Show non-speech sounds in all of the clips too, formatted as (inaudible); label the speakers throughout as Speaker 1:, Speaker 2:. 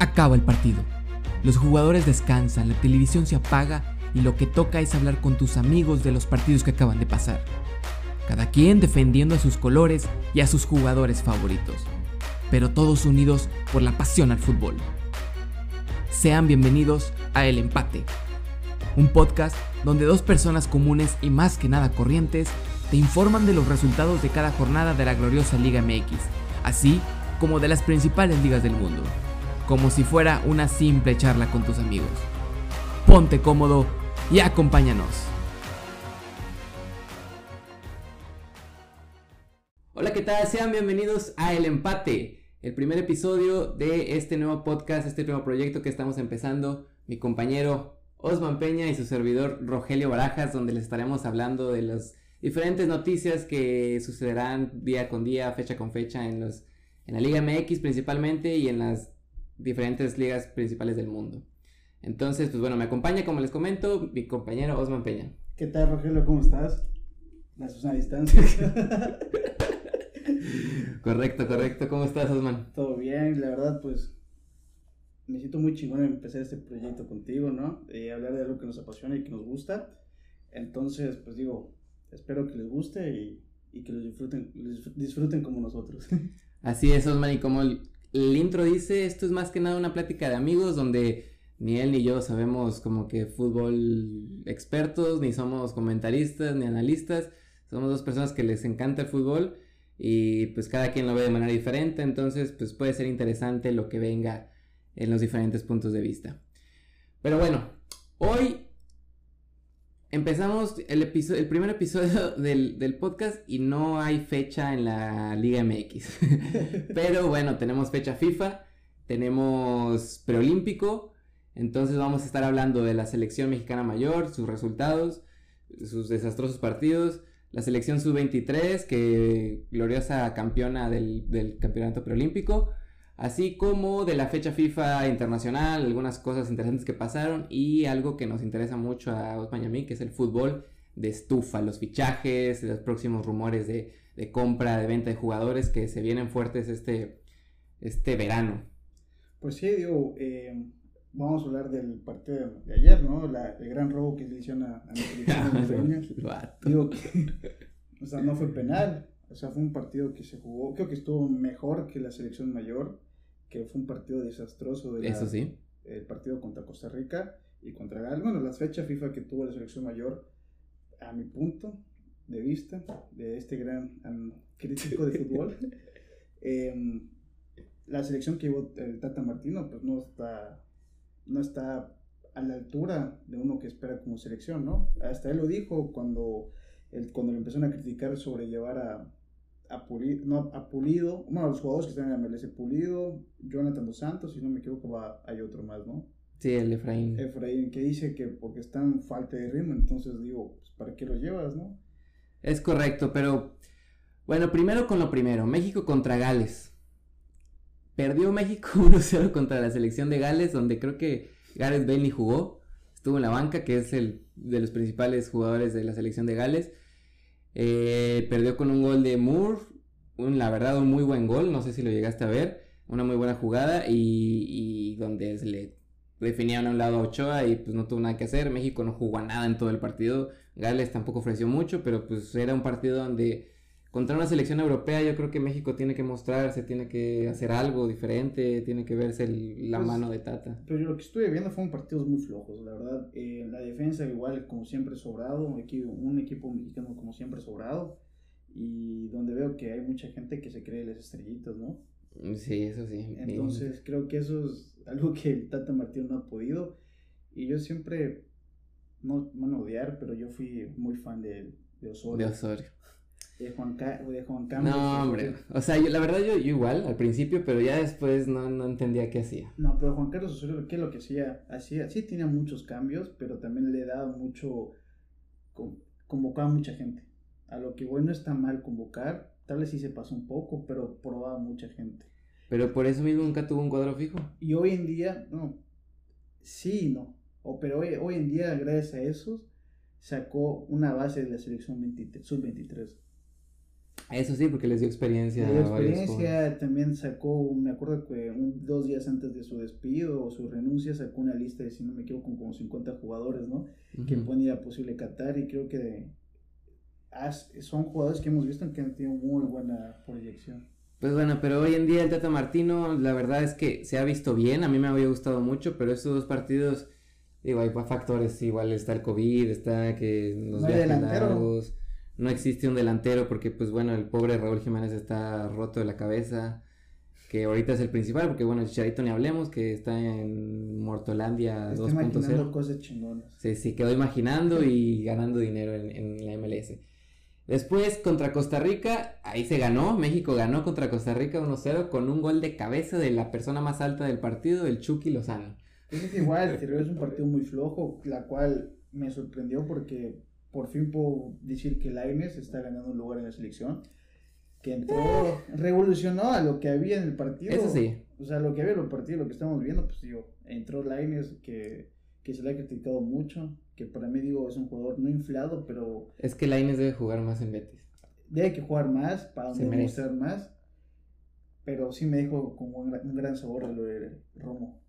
Speaker 1: Acaba el partido. Los jugadores descansan, la televisión se apaga y lo que toca es hablar con tus amigos de los partidos que acaban de pasar. Cada quien defendiendo a sus colores y a sus jugadores favoritos, pero todos unidos por la pasión al fútbol. Sean bienvenidos a El Empate, un podcast donde dos personas comunes y más que nada corrientes te informan de los resultados de cada jornada de la gloriosa Liga MX, así como de las principales ligas del mundo, como si fuera una simple charla con tus amigos. Ponte cómodo y acompáñanos. Hola, ¿qué tal? Sean bienvenidos a El Empate, el primer episodio de este nuevo podcast, este nuevo proyecto que estamos empezando. Mi compañero Osman Peña y su servidor Rogelio Barajas, donde les estaremos hablando de las diferentes noticias que sucederán día con día, fecha con fecha en, los, en la Liga MX principalmente y en las diferentes ligas principales del mundo. Entonces, pues bueno, me acompaña, como les comento, mi compañero Osman Peña.
Speaker 2: ¿Qué tal, Rogelio? ¿Cómo estás? La Susana distancia. (laughs)
Speaker 1: correcto, correcto. ¿Cómo estás, Osman?
Speaker 2: Todo bien, la verdad, pues me siento muy chingón en empezar este proyecto contigo, ¿no? Eh, hablar de algo que nos apasiona y que nos gusta. Entonces, pues digo, espero que les guste y, y que lo disfruten, disfruten como nosotros. (laughs)
Speaker 1: Así es, Osman, y como el, intro dice, esto es más que nada una plática de amigos donde ni él ni yo sabemos como que fútbol expertos, ni somos comentaristas, ni analistas. Somos dos personas que les encanta el fútbol y pues cada quien lo ve de manera diferente, entonces pues puede ser interesante lo que venga en los diferentes puntos de vista. Pero bueno, hoy empezamos el, episodio, el primer episodio (laughs) del, del, podcast y no hay fecha en la Liga MX. (laughs) Pero bueno, tenemos fecha FIFA, tenemos preolímpico, entonces vamos a estar hablando de la selección mexicana mayor, sus resultados, sus desastrosos partidos, la selección sub-23, que gloriosa campeona del, del, campeonato preolímpico, así como de la fecha FIFA internacional, algunas cosas interesantes que pasaron y algo que nos interesa mucho a Osman y a mí, que es el fútbol de estufa, los fichajes, los próximos rumores de, de compra, de venta de jugadores que se vienen fuertes este, este verano.
Speaker 2: Pues sí, digo, eh, vamos a hablar del partido de ayer, ¿no? La, el gran robo que le hicieron a, a la (laughs) Digo o sea, no fue penal, o sea, fue un partido que se jugó, creo que estuvo mejor que la selección mayor, que fue un partido desastroso. De la,
Speaker 1: Eso sí.
Speaker 2: El partido contra Costa Rica y contra Gales. Bueno, las fechas FIFA que tuvo la selección mayor, a mi punto de vista, de este gran um, crítico de (laughs) fútbol, eh, la selección que llevó el Tata Martino, pues no está no está a la altura de uno que espera como selección, ¿no? Hasta él lo dijo cuando, el, cuando le empezaron a criticar sobre llevar a, a, Pulido, no, a Pulido, bueno, los jugadores que están en la MLS, Pulido, Jonathan Dos Santos, si no me equivoco, va, hay otro más, ¿no?
Speaker 1: Sí, el Efraín.
Speaker 2: Efraín, que dice que porque están en falta de ritmo, entonces digo, pues, ¿para qué lo llevas, no?
Speaker 1: Es correcto, pero bueno, primero con lo primero, México contra Gales. Perdió México (laughs) 1-0 contra la selección de Gales, donde creo que Gareth Bale ni jugó. Estuvo en la banca, que es el de los principales jugadores de la selección de Gales. Eh, perdió con un gol de Moore. Un, la verdad, un muy buen gol. No sé si lo llegaste a ver. Una muy buena jugada. Y, donde se le definían a un lado a Ochoa y pues no tuvo nada que hacer. México no jugó nada en todo el partido. Gales tampoco ofreció mucho, pero pues era un partido donde contra una selección europea yo creo que México tiene que mostrarse, tiene que hacer algo diferente, tiene que verse el, la pues, mano de Tata.
Speaker 2: Pero lo que estuve viendo fueron partidos muy flojos, la verdad. Eh, la defensa igual como siempre sobrado, un equipo, un equipo mexicano como siempre sobrado y donde veo que hay mucha gente que se cree las estrellitas, ¿no?
Speaker 1: Sí, eso sí.
Speaker 2: Entonces (laughs) creo que eso es algo que el Tata Martín no ha podido y yo siempre, no a odiar, pero yo fui muy fan de, de Osorio.
Speaker 1: De Osorio
Speaker 2: de Juan, de Juan Carlos.
Speaker 1: No, hombre. O sea, yo, la verdad yo, yo, igual al principio, pero ya después no, no entendía qué hacía.
Speaker 2: No, pero Juan Carlos Osorio, ¿qué es lo que hacía? hacía? Sí tenía muchos cambios, pero también le daba mucho... convocaba a mucha gente. A lo que bueno está mal convocar, tal vez sí se pasó un poco, pero probaba mucha gente.
Speaker 1: Pero por eso mismo nunca tuvo un cuadro fijo.
Speaker 2: Y hoy en día, no. Sí, no. O, pero hoy, hoy en día, gracias a eso, sacó una base de la selección sub-23.
Speaker 1: Eso sí, porque les dio experiencia.
Speaker 2: Dio experiencia, también sacó, me acuerdo que un, dos días antes de su despido o su renuncia sacó una lista de, si no me equivoco, con como 50 jugadores, ¿no? Que ponía posible Qatar y creo que son jugadores que hemos visto que han tenido muy buena proyección.
Speaker 1: Pues bueno, pero hoy en día el Tata Martino, la verdad es que se ha visto bien, a mí me había gustado mucho, pero estos dos partidos, digo, hay factores, igual está el COVID, está que nos no no existe un delantero porque, pues bueno, el pobre Raúl Jiménez está roto de la cabeza, que ahorita es el principal, porque bueno, Chicharito ni hablemos, que está en Mortolandia 2.0.
Speaker 2: cosas chingonas.
Speaker 1: Sí, sí, quedó imaginando y ganando dinero en, en la MLS. Después contra Costa Rica, ahí se ganó, México ganó contra Costa Rica 1-0 con un gol de cabeza de la persona más alta del partido, el Chucky Lozano.
Speaker 2: Es igual, es un partido muy flojo, la cual me sorprendió porque por fin puedo decir que Laines está ganando un lugar en la selección. Que entró, revolucionó a lo que había en el partido.
Speaker 1: Eso sí.
Speaker 2: O sea, lo que había en el partido, lo que estamos viendo, pues digo, entró Laines que, que se le ha criticado mucho que para mí digo es un jugador no inflado, pero...
Speaker 1: Es que Lainez debe jugar más en Betis.
Speaker 2: Debe que jugar más para demostrar más, pero sí me dijo como un, gran sabor a lo de Romo.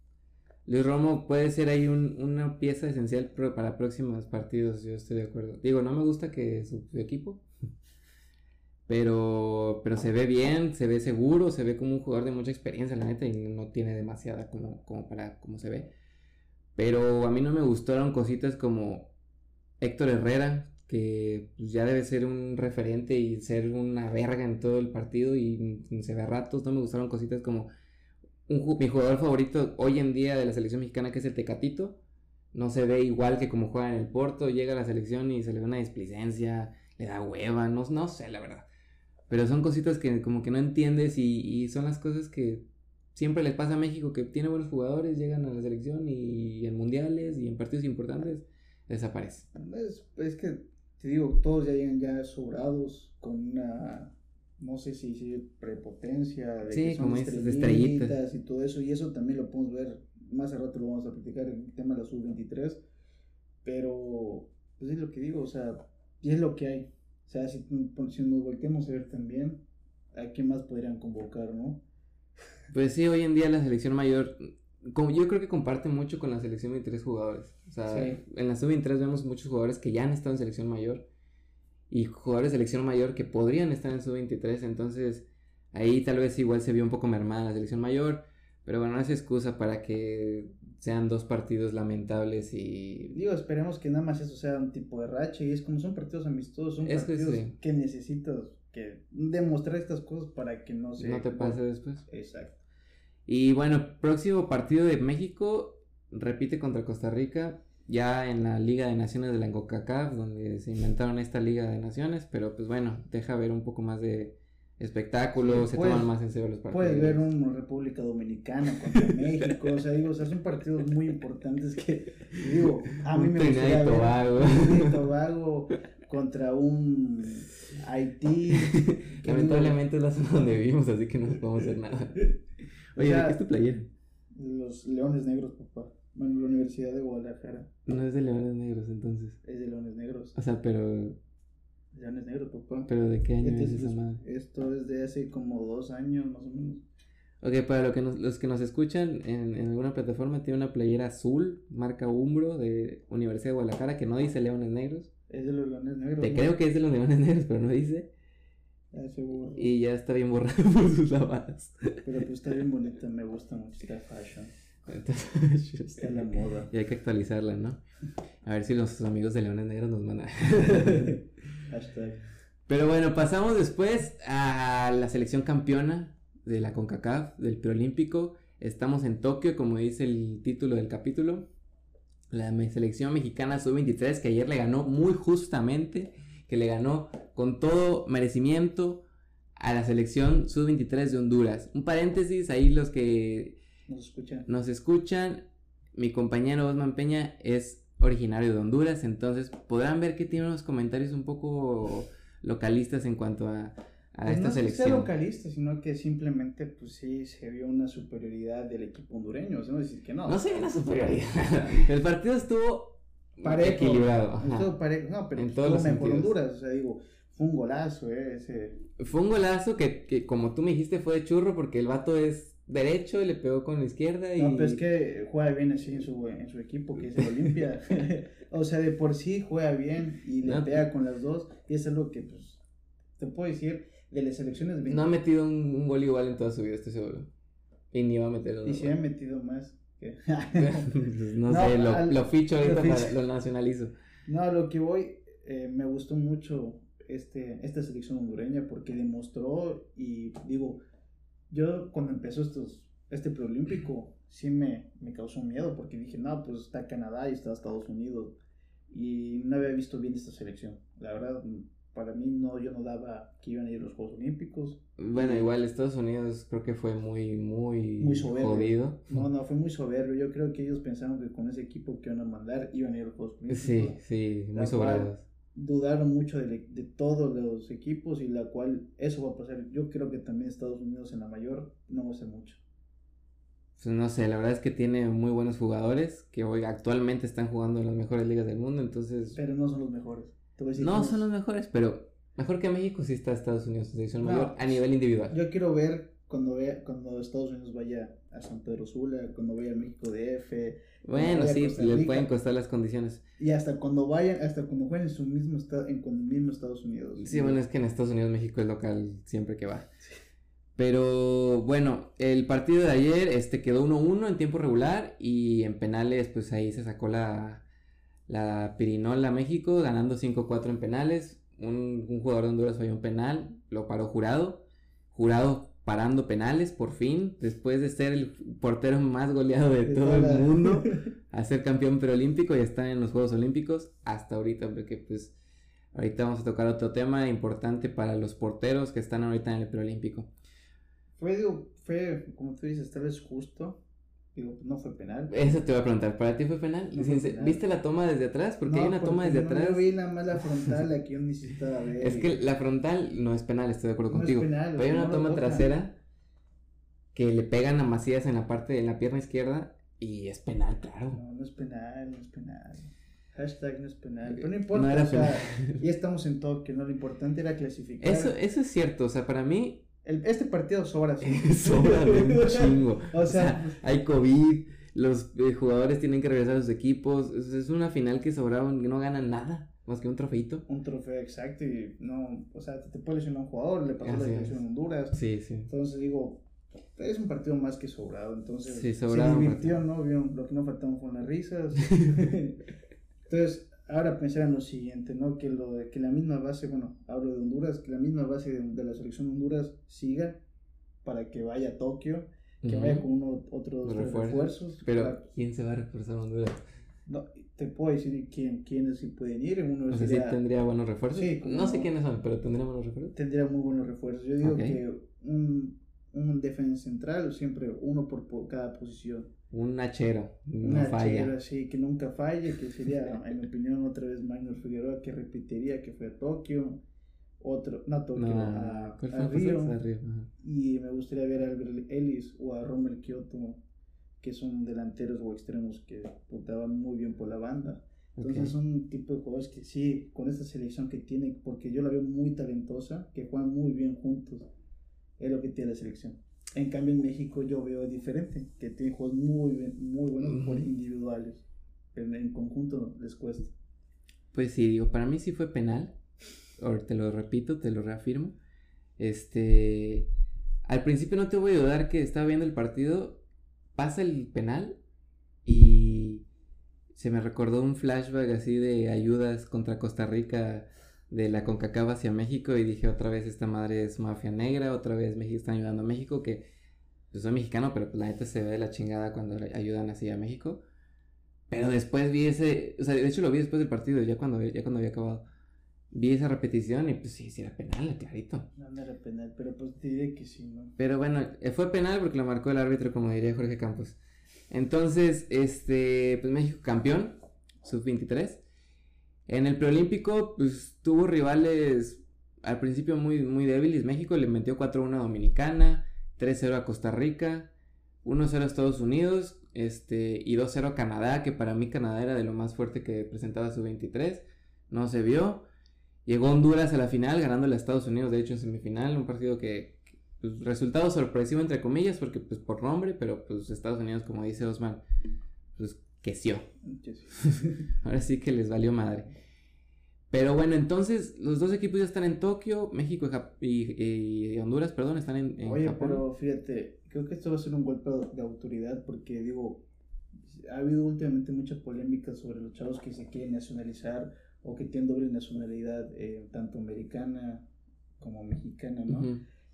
Speaker 1: Luis Romo puede ser ahí una pieza esencial para próximos partidos, yo estoy de acuerdo. Digo, no me gusta que su, equipo, (laughs) pero, pero se ve bien, se ve seguro, se ve como un jugador de mucha experiencia, la neta, y no tiene demasiada como, como para como se ve. Pero a mí no me gustaron cositas como Héctor Herrera, que pues, ya debe ser un referente y ser una verga en todo el partido y se ve a ratos. No me gustaron cositas como un, mi jugador favorito hoy en día de la selección mexicana, que es el Tecatito. No se ve igual que como juega en el Porto. Llega a la selección y se le ve una displicencia, le da hueva, no, no sé, la verdad. Pero son cositas que como que no entiendes y, son las cosas que siempre les pasa a México que tiene buenos jugadores, llegan a la selección y en mundiales y en partidos importantes desaparece.
Speaker 2: Es, que, te digo, todos ya llegan ya sobrados con una, no sé si, prepotencia, de
Speaker 1: sí, como estrellitas,
Speaker 2: y todo eso, y eso también lo podemos ver, más a rato lo vamos a platicar, el tema de la sub-23, pero pues es lo que digo, o sea, y es lo que hay. O sea, si, si nos volteamos a ver también, ¿a qué más podrían convocar, no?
Speaker 1: Pues sí, hoy en día la selección mayor, como yo creo que comparte mucho con la selección de tres jugadores. O sea, en la sub-23 vemos muchos jugadores que ya han estado en selección mayor y jugadores de selección mayor que podrían estar en sub-23. Entonces, ahí tal vez igual se vio un poco mermada la selección mayor. Pero bueno, no es excusa para que sean dos partidos lamentables y...
Speaker 2: Digo, esperemos que nada más eso sea un tipo de racha y es como son partidos amistosos, son partidos que necesitas que demostrar estas cosas para que no se...
Speaker 1: No te pase después.
Speaker 2: Exacto.
Speaker 1: Y bueno, próximo partido de México, repite contra Costa Rica, ya en la Liga de Naciones de la CONCACAF, donde se inventaron esta Liga de Naciones, pero pues bueno, deja ver un poco más de espectáculo, se toman más en serio los partidos.
Speaker 2: Puede ver una República Dominicana contra (laughs) México, o sea, digo, o sea, son partidos muy importantes que, digo, a mí me gustaría
Speaker 1: Tobago.
Speaker 2: ver Tobago contra un Haití. (laughs)
Speaker 1: Lamentablemente es la zona donde vivimos, así que no podemos hacer nada. (laughs) Oye, ¿de qué es tu playera?
Speaker 2: Los Leones Negros, papá. Bueno, la Universidad de Guadalajara.
Speaker 1: No es de Leones Negros, entonces.
Speaker 2: Es de Leones Negros.
Speaker 1: O sea, pero.
Speaker 2: Leones Negros, papá.
Speaker 1: ¿Pero de qué año
Speaker 2: este
Speaker 1: es, esa
Speaker 2: madre? Esto es de hace como dos años, más o menos.
Speaker 1: Ok, para lo que los que nos escuchan en, en, alguna plataforma, tiene una playera azul, marca Umbro, de Universidad de Guadalajara, que no dice Leones Negros.
Speaker 2: Es de los Leones Negros.
Speaker 1: Te creo que es de los Leones Negros, pero no dice. Y ya está bien borrado (laughs) por sus lavadas.
Speaker 2: Pero pues está bien bonita, me gusta mucho esta fashion. (laughs) está en la moda.
Speaker 1: Y hay que actualizarla, ¿no? A ver si los amigos de Leones Negros nos mandan. (laughs) (laughs)
Speaker 2: Hashtag.
Speaker 1: Pero bueno, pasamos después a la selección campeona de la CONCACAF, del preolímpico. Estamos en Tokio, como dice el título del capítulo. La selección mexicana sub-23 que ayer le ganó muy justamente que le ganó con todo merecimiento a la selección sub-23 de Honduras. Un paréntesis, ahí los que nos escuchan, mi compañero Osman Peña es originario de Honduras, entonces podrán ver que tiene unos comentarios un poco localistas en cuanto a, a pues esta no selección.
Speaker 2: No localista, sino que simplemente, pues sí, se vio una superioridad del equipo hondureño, no decir que no.
Speaker 1: No se vio una superioridad. (laughs) El partido estuvo equilibrado.
Speaker 2: No, pero en todos mejor Honduras. O sea, digo, Fue un golazo, eh, ese.
Speaker 1: Fue un golazo que, que, como tú me dijiste, fue de churro porque el vato es derecho y le pegó con la izquierda y...
Speaker 2: No, pero es que juega bien así en su, en su equipo, que es el Olimpia. (laughs) (laughs) o sea, de por sí juega bien y le pega con las dos. Y es algo que, pues, te puedo decir, de las selecciones...
Speaker 1: No ha metido un, un gol igual en toda su vida, estoy seguro. Y ni va a meter
Speaker 2: Y si ha metido más. (laughs)
Speaker 1: no, sé, lo, lo ficho ahorita, lo, nacionalizo.
Speaker 2: No, lo que voy, eh, me gustó mucho este, esta selección hondureña porque demostró y digo, yo cuando empezó estos, este preolímpico sí me, me causó miedo porque dije, no, pues está Canadá y está Estados Unidos y no había visto bien esta selección. La verdad, para mí no, yo no daba que iban a ir los Juegos Olímpicos.
Speaker 1: Bueno, igual Estados Unidos creo que fue muy, muy, muy jodido.
Speaker 2: No, no, fue muy soberbio. Yo creo que ellos pensaron que con ese equipo que iban a mandar iban a ir a los Juegos Olímpicos.
Speaker 1: Sí, sí, muy sobrados.
Speaker 2: Dudaron mucho de, de, todos los equipos y la cual eso va a pasar. Yo creo que también Estados Unidos en la mayor no va a ser mucho.
Speaker 1: Pues no sé, la verdad es que tiene muy buenos jugadores que hoy actualmente están jugando en las mejores ligas del mundo, entonces...
Speaker 2: Pero no son los mejores
Speaker 1: no son los mejores, pero mejor que México sí está Estados Unidos en selección mayor a nivel individual.
Speaker 2: Yo quiero ver cuando vea cuando Estados Unidos vaya a San Pedro Sula, cuando vaya a México DF.
Speaker 1: Bueno, sí, le pueden costar las condiciones.
Speaker 2: Y hasta cuando vayan, hasta cuando jueguen en su mismo estado, en con el mismo Estados Unidos.
Speaker 1: Sí, bueno, es que en Estados Unidos México es local siempre que va. Pero bueno, el partido de ayer este quedó 1-1 en tiempo regular y en penales pues ahí se sacó la la Pirinola México ganando 5-4 en penales. Un, jugador de Honduras falló un penal, lo paró jurado. Jurado parando penales por fin, después de ser el portero más goleado de todo el mundo, (laughs) a ser campeón preolímpico y estar en los Juegos Olímpicos hasta ahorita, porque pues ahorita vamos a tocar otro tema importante para los porteros que están ahorita en el preolímpico.
Speaker 2: Fue, fue como tú dices, tal vez justo Digo, no fue penal.
Speaker 1: Eso te voy a preguntar, ¿para ti fue penal? ¿Viste la toma desde atrás? Porque hay una toma desde no atrás.
Speaker 2: Yo vi nada más la frontal, la que yo necesitaba (laughs) ver.
Speaker 1: Es que la frontal no es penal, estoy de acuerdo contigo. pero hay una toma trasera que le pegan a Macías en la parte de la pierna izquierda y es penal, claro.
Speaker 2: No, no es penal, no es penal. Hashtag no es penal. Pero no importa. No era penal. ya estamos en toque, ¿no? Lo importante era clasificar.
Speaker 1: Eso, eso es cierto, o sea, para mí
Speaker 2: este partido sobra. (laughs)
Speaker 1: sobra un chingo. (laughs) o, sea, hay COVID, los eh, jugadores tienen que regresar a sus equipos. Es, una final que sobraron, no ganan nada. Más que un trofeito.
Speaker 2: Un trofeo, exacto. Y no, o sea, te puede lesionar un jugador, le pasó la lesión en Honduras.
Speaker 1: Sí, sí.
Speaker 2: Entonces digo, es un partido más que sobrado. Entonces, sí, se divirtió, ¿no? Lo que no faltaban fueron las risas. (laughs) Entonces, ahora pensar en lo siguiente, ¿no? Que, lo, que la misma base, bueno, hablo de Honduras, que la misma base de, la selección de Honduras siga para que vaya a Tokio, que vaya con uno, otros refuerzos.
Speaker 1: Pero, ¿quién se va a reforzar a Honduras?
Speaker 2: No, te puedo decir quién, quiénes sí pueden ir. Uno
Speaker 1: o sea, sí tendría buenos refuerzos. Sí, no sé quiénes son, pero tendría buenos refuerzos.
Speaker 2: Tendría muy buenos refuerzos. Yo digo que un, un defensa central, siempre uno por, por cada posición
Speaker 1: un hachero,
Speaker 2: no un falla. sí, que nunca falle, que sería, en mi opinión, otra vez Magnus Figueroa, que repetiría que fue a Tokio, otro, no a Tokio, a, Río, y me gustaría ver a Albert Ellis o a Rommel Kyoto, que son delanteros o extremos que puntaban muy bien por la banda. Entonces son un tipo de jugadores que sí, con esta selección que tiene, porque yo la veo muy talentosa, que juegan muy bien juntos, es lo que tiene la selección. En cambio, en México yo veo diferente, que tiene juegos muy, muy buenos por individuales, pero en conjunto les cuesta.
Speaker 1: Pues sí, digo, para mí sí fue penal, ahora te lo repito, te lo reafirmo. Este, al principio no te voy a dudar que estaba viendo el partido, pasa el penal y se me recordó un flashback así de ayudas contra Costa Rica de la CONCACAF hacia México y dije otra vez esta madre es mafia negra, otra vez México está ayudando a México, que pues soy mexicano, pero pues la neta se ve de la chingada cuando ayudan así a México. Pero después vi ese, o sea, de hecho lo vi después del partido, ya cuando, ya cuando había acabado. Vi esa repetición y pues sí, sí era penal, clarito.
Speaker 2: No, no era penal, pero pues te diré que sí, ¿no?
Speaker 1: Pero bueno, eh, fue penal porque lo marcó el árbitro, como diría Jorge Campos. Entonces, este, pues México campeón, sub-23. En el preolímpico, pues tuvo rivales al principio muy, muy débiles. México le metió 4-1 a Dominicana, 3-0 a Costa Rica, 1-0 a Estados Unidos este, y 2-0 a Canadá, que para mí Canadá era de lo más fuerte que presentaba su 23. No se vio. Llegó Honduras a la final, ganándole a Estados Unidos, de hecho, en semifinal, un partido que, pues, resultado sorpresivo entre comillas, porque pues por nombre, pero pues Estados Unidos, como dice Osman, pues (laughs) Ahora sí que les valió madre. Pero bueno, entonces los dos equipos ya están en Tokio, México y, Honduras, perdón, están en, en
Speaker 2: Oye, pero fíjate, creo que esto va a ser un golpe de autoridad porque digo, ha habido últimamente mucha polémica sobre los chavos que se quieren nacionalizar o que tienen doble nacionalidad, eh, tanto americana como mexicana, ¿no?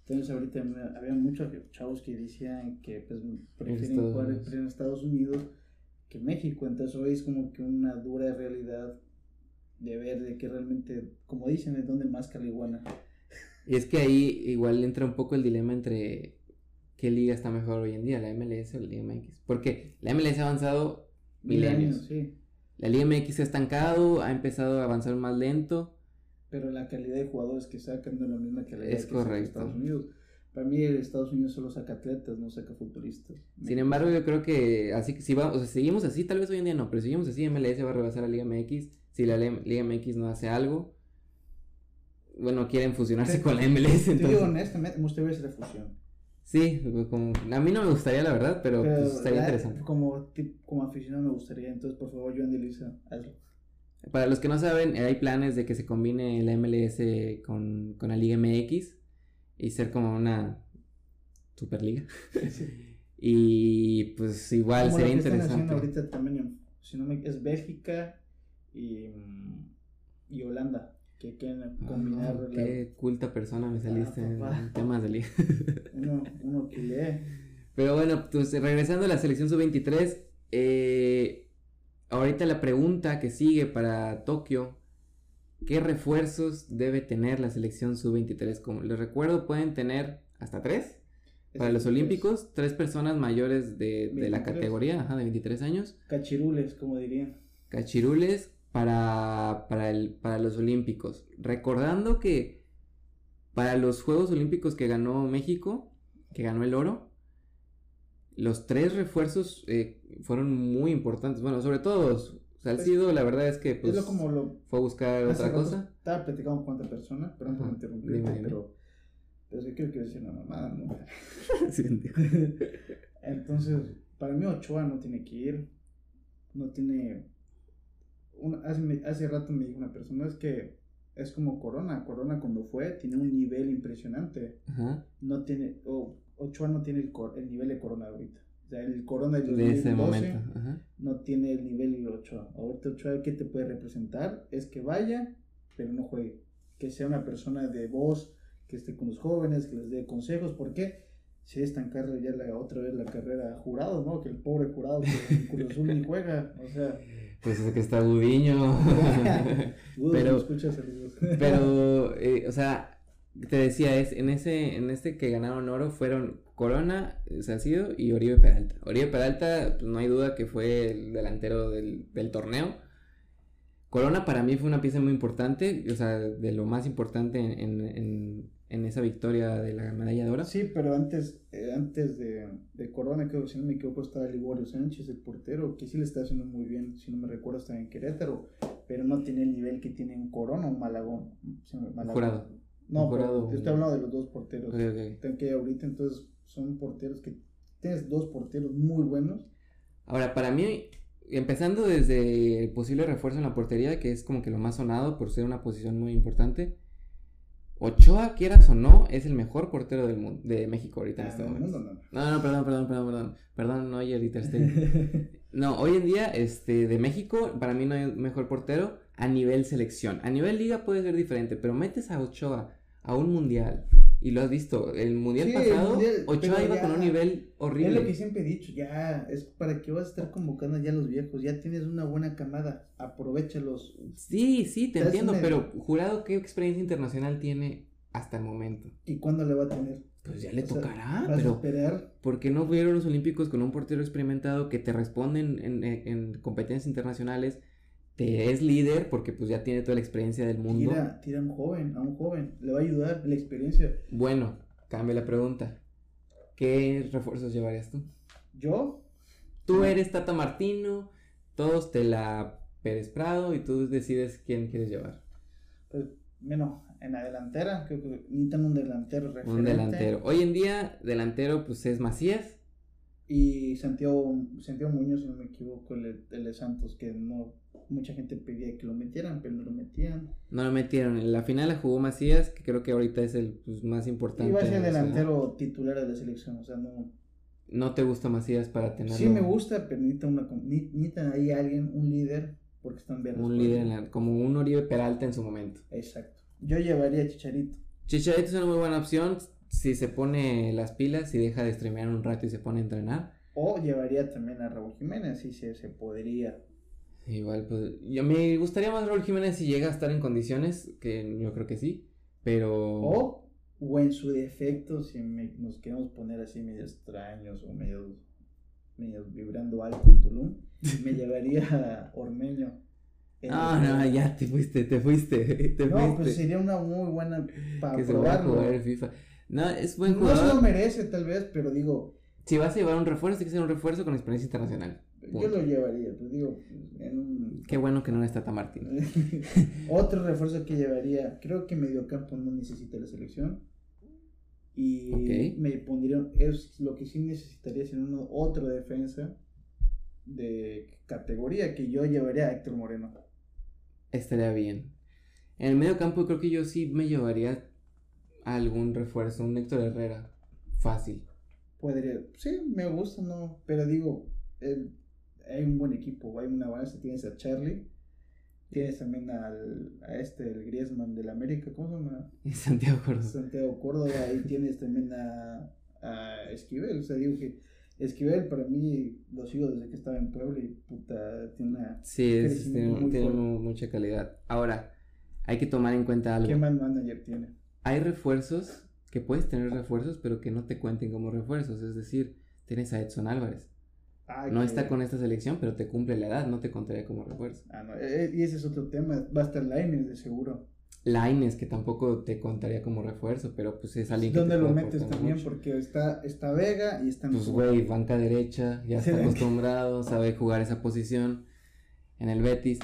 Speaker 2: Entonces ahorita había muchos chavos que decían que pues prefieren jugar en Estados Unidos que México, entonces hoy es como que una dura realidad de ver de que realmente, como dicen, es donde más caliguana.
Speaker 1: Y es que ahí igual entra un poco el dilema entre qué liga está mejor hoy en día, la MLS o la Liga MX. Porque la MLS ha avanzado milenios. sí. La Liga MX se ha estancado, ha empezado a avanzar más lento.
Speaker 2: Pero la calidad de jugadores que sacan no es la misma la
Speaker 1: es
Speaker 2: que
Speaker 1: correcto.
Speaker 2: Estados Unidos. Para mí Estados Unidos solo saca atletas, no saca futbolistas.
Speaker 1: Sin embargo, yo creo que así que si va, o sea, seguimos así, tal vez hoy en día no, pero si seguimos así, MLS va a rebasar a la Liga MX. Si la Liga MX no hace algo, bueno, quieren fusionarse con la MLS.
Speaker 2: Te digo honestamente, me gustaría ver esa fusión.
Speaker 1: Sí, como, a mí no me gustaría la verdad, pero, pues, estaría interesante.
Speaker 2: Como, como aficionado me gustaría, entonces por favor, Joan de Lisa, hazlo.
Speaker 1: Para los que no saben, hay planes de que se combine la MLS con, con la Liga MX y ser como una superliga. (laughs) y pues igual sería interesante.
Speaker 2: ahorita también, si no me, es Bélgica y, y Holanda que quieren ah, combinar.
Speaker 1: qué culta persona me saliste ah, en temas de liga. (laughs)
Speaker 2: uno, uno que lee.
Speaker 1: Pero bueno, pues regresando a la selección sub-23, eh, ahorita la pregunta que sigue para Tokio, ¿qué refuerzos debe tener la selección sub-23? Como les recuerdo, pueden tener hasta tres. Para los Olímpicos, tres personas mayores de, de la categoría, ajá, de 23 años.
Speaker 2: Cachirules, como dirían.
Speaker 1: Cachirules, para, para, el, para los Olímpicos. Recordando que para los Juegos Olímpicos que ganó México, que ganó el oro, los tres refuerzsos eh, fueron muy importantes. Bueno, sobre todo Salcido, pues, la verdad es que pues,
Speaker 2: como lo,
Speaker 1: fue a buscar otra cosa.
Speaker 2: Estaba platicando con cuántas personas, perdón por interrumpirme, pero, pero creo que decir una mamada, ¿no? (laughs) (laughs) Entonces, para mí Ochoa no tiene que ir, no tiene hace, hace rato me dijo una persona, es que es como Corona. Corona cuando fue tiene un nivel impresionante. No tiene, Ochoa no tiene el, el, nivel de Corona ahorita. O sea, el Corona del de ese momento. no tiene el nivel de Ochoa. Ahorita Ochoa, ¿qué te puede representar? Es que vaya, pero no juegue. Que sea una persona de voz, que esté con los jóvenes, que les dé consejos. ¿Por qué? Si estancar ya la, otra vez la carrera jurado, ¿no? Que el pobre jurado que en Cruz Azul ni juega. O sea
Speaker 1: pues es que está Budiño. (laughs) pero, pero eh, o sea, te decía, es en ese, en este que ganaron oro fueron Corona, Salcido y Oribe Peralta. Oribe Peralta, pues no hay duda que fue el delantero del, del torneo. Corona para mí fue una pieza muy importante, o sea, de lo más importante en, en, en esa victoria de la medalla de oro.
Speaker 2: Sí, pero antes, eh, antes de, de, Corona, creo, si no me equivoco, estaba Liborio Sánchez, el portero, que sí le está haciendo muy bien, si no me recuerdo, está en Querétaro, pero no tiene el nivel que tiene un Corona o Malagón.
Speaker 1: Jurado.
Speaker 2: No, pero estoy hablando de los dos porteros. Tengo que ahorita, entonces, son porteros que tienes dos porteros muy buenos.
Speaker 1: Ahora, para mí, empezando desde el posible refuerzo en la portería, que es como que lo más sonado por ser una posición muy importante Ochoa, quieras o no, es el mejor portero del mundo, de México ahorita en ah, este momento. No, no, perdón, perdón, perdón, perdón. Perdón, no, ahorita este. (laughs) no, hoy en día, este, de México, para mí no hay mejor portero a nivel selección. A nivel liga puede ser diferente, pero metes a Ochoa a un mundial y lo has visto, el mundial pasado, Ochoa iba con un nivel horrible.
Speaker 2: Es lo que siempre he dicho, ya es para que vas a estar convocando ya a los viejos, ya tienes una buena camada, aprovechalos.
Speaker 1: Sí, sí, te entiendo, pero jurado, ¿qué experiencia internacional tiene hasta el momento?
Speaker 2: ¿Y cuándo le va a tener?
Speaker 1: Pues ya le tocará, pero esperar? ¿por qué no fueron los Olímpicos con un portero experimentado que te responden en, en competencias internacionales? Te es líder porque pues ya tiene toda la experiencia del mundo.
Speaker 2: Tira, tira a un joven, a un joven, le va a ayudar la experiencia.
Speaker 1: Bueno, cambia la pregunta. ¿Qué refuerzos llevarías tú?
Speaker 2: ¿Yo?
Speaker 1: Tú eres Tata Martino, todos te la Pérez Prado y tú decides quién quieres llevar.
Speaker 2: Pues bueno, en la delantera, creo que necesitan un delantero referente.
Speaker 1: Un delantero. Hoy en día, delantero, pues es Macías.
Speaker 2: Y Santiago, Santiago Muñoz, si no me equivoco, el, el de Santos, que no mucha gente pedía que lo metieran, pero no lo metían.
Speaker 1: No lo metieron. En la final la jugó Macías, que creo que ahorita es el pues, más importante.
Speaker 2: Iba a ser
Speaker 1: de la
Speaker 2: delantero titular de la selección, o sea, no.
Speaker 1: ¿No te gusta Macías para tenerlo?
Speaker 2: Sí me gusta, pero necesita, una, necesita ahí alguien, un líder, porque están verdes.
Speaker 1: Un líder, en la- como un Oribe Peralta en su momento.
Speaker 2: Exacto. Yo llevaría a Chicharito.
Speaker 1: Chicharito es una muy buena opción si se pone las pilas, si deja de streamear un rato y se pone a entrenar.
Speaker 2: O llevaría también a Raúl Jiménez, si se, se podría.
Speaker 1: Igual, pues, yo me gustaría más Raúl Jiménez si llega a estar en condiciones, que yo creo que sí, pero...
Speaker 2: O, o en su defecto, si me- nos queremos poner así medio extraños o medio, medio vibrando alto en Tulum, (laughs) me llevaría a Ormeño. En
Speaker 1: No, no, ya te fuiste, te fuiste, (laughs) te
Speaker 2: No,
Speaker 1: fuiste.
Speaker 2: pues sería una muy buena para
Speaker 1: que se
Speaker 2: probarlo.
Speaker 1: jugar FIFA. No, es buen
Speaker 2: No se
Speaker 1: jugador.
Speaker 2: lo merece tal vez, pero digo,
Speaker 1: Si vas a llevar un refuerzo, tiene que ser un refuerzo con experiencia internacional.
Speaker 2: Yo lo llevaría, pues digo, en un...
Speaker 1: Qué bueno que no está Tata Martín. (laughs)
Speaker 2: Otro refuerzo que llevaría, creo que mediocampo no necesita la selección. Y
Speaker 1: Ok.
Speaker 2: me pondría, es lo que sí necesitaría ser uno, otro defensa de categoría que yo llevaría a Héctor Moreno.
Speaker 1: Estaría bien. En el medio campo creo que yo sí me llevaría a algún refuerzo, un Héctor Herrera. Fácil.
Speaker 2: Podría, sí, me gusta, no, pero digo, el- hay un buen equipo, hay una base, tienes a Charlie, tienes también al, a este, el Griezmann del América, ¿cómo se llama? (laughs)
Speaker 1: Santiago Córdoba.
Speaker 2: Santiago Córdoba, ahí tienes también a, a Esquivel, o sea, digo que Esquivel para mí lo sigo desde que estaba en Puebla y puta, tiene una...
Speaker 1: Sí, es- tiene,
Speaker 2: muy
Speaker 1: mucha calidad. Ahora, hay que tomar en cuenta algo.
Speaker 2: ¿Qué más manager tiene?
Speaker 1: Hay refuerzos que puedes tener refuerzos, pero que no te cuenten como refuerzos. Es decir, tienes a Edson Álvarez. No
Speaker 2: que-
Speaker 1: está con esta selección, pero te cumple la edad, no te contaría como refuerzo.
Speaker 2: Ah, no, eh, y ese es otro tema, va a estar Lainez de seguro.
Speaker 1: Laines, que tampoco te contaría como refuerzo, pero pues es alguien que
Speaker 2: ¿Dónde lo metes también?
Speaker 1: mucho.
Speaker 2: Porque está, está Vega y está...
Speaker 1: Pues güey, banca derecha, ya está acostumbrado, sabe jugar esa posición en el Betis.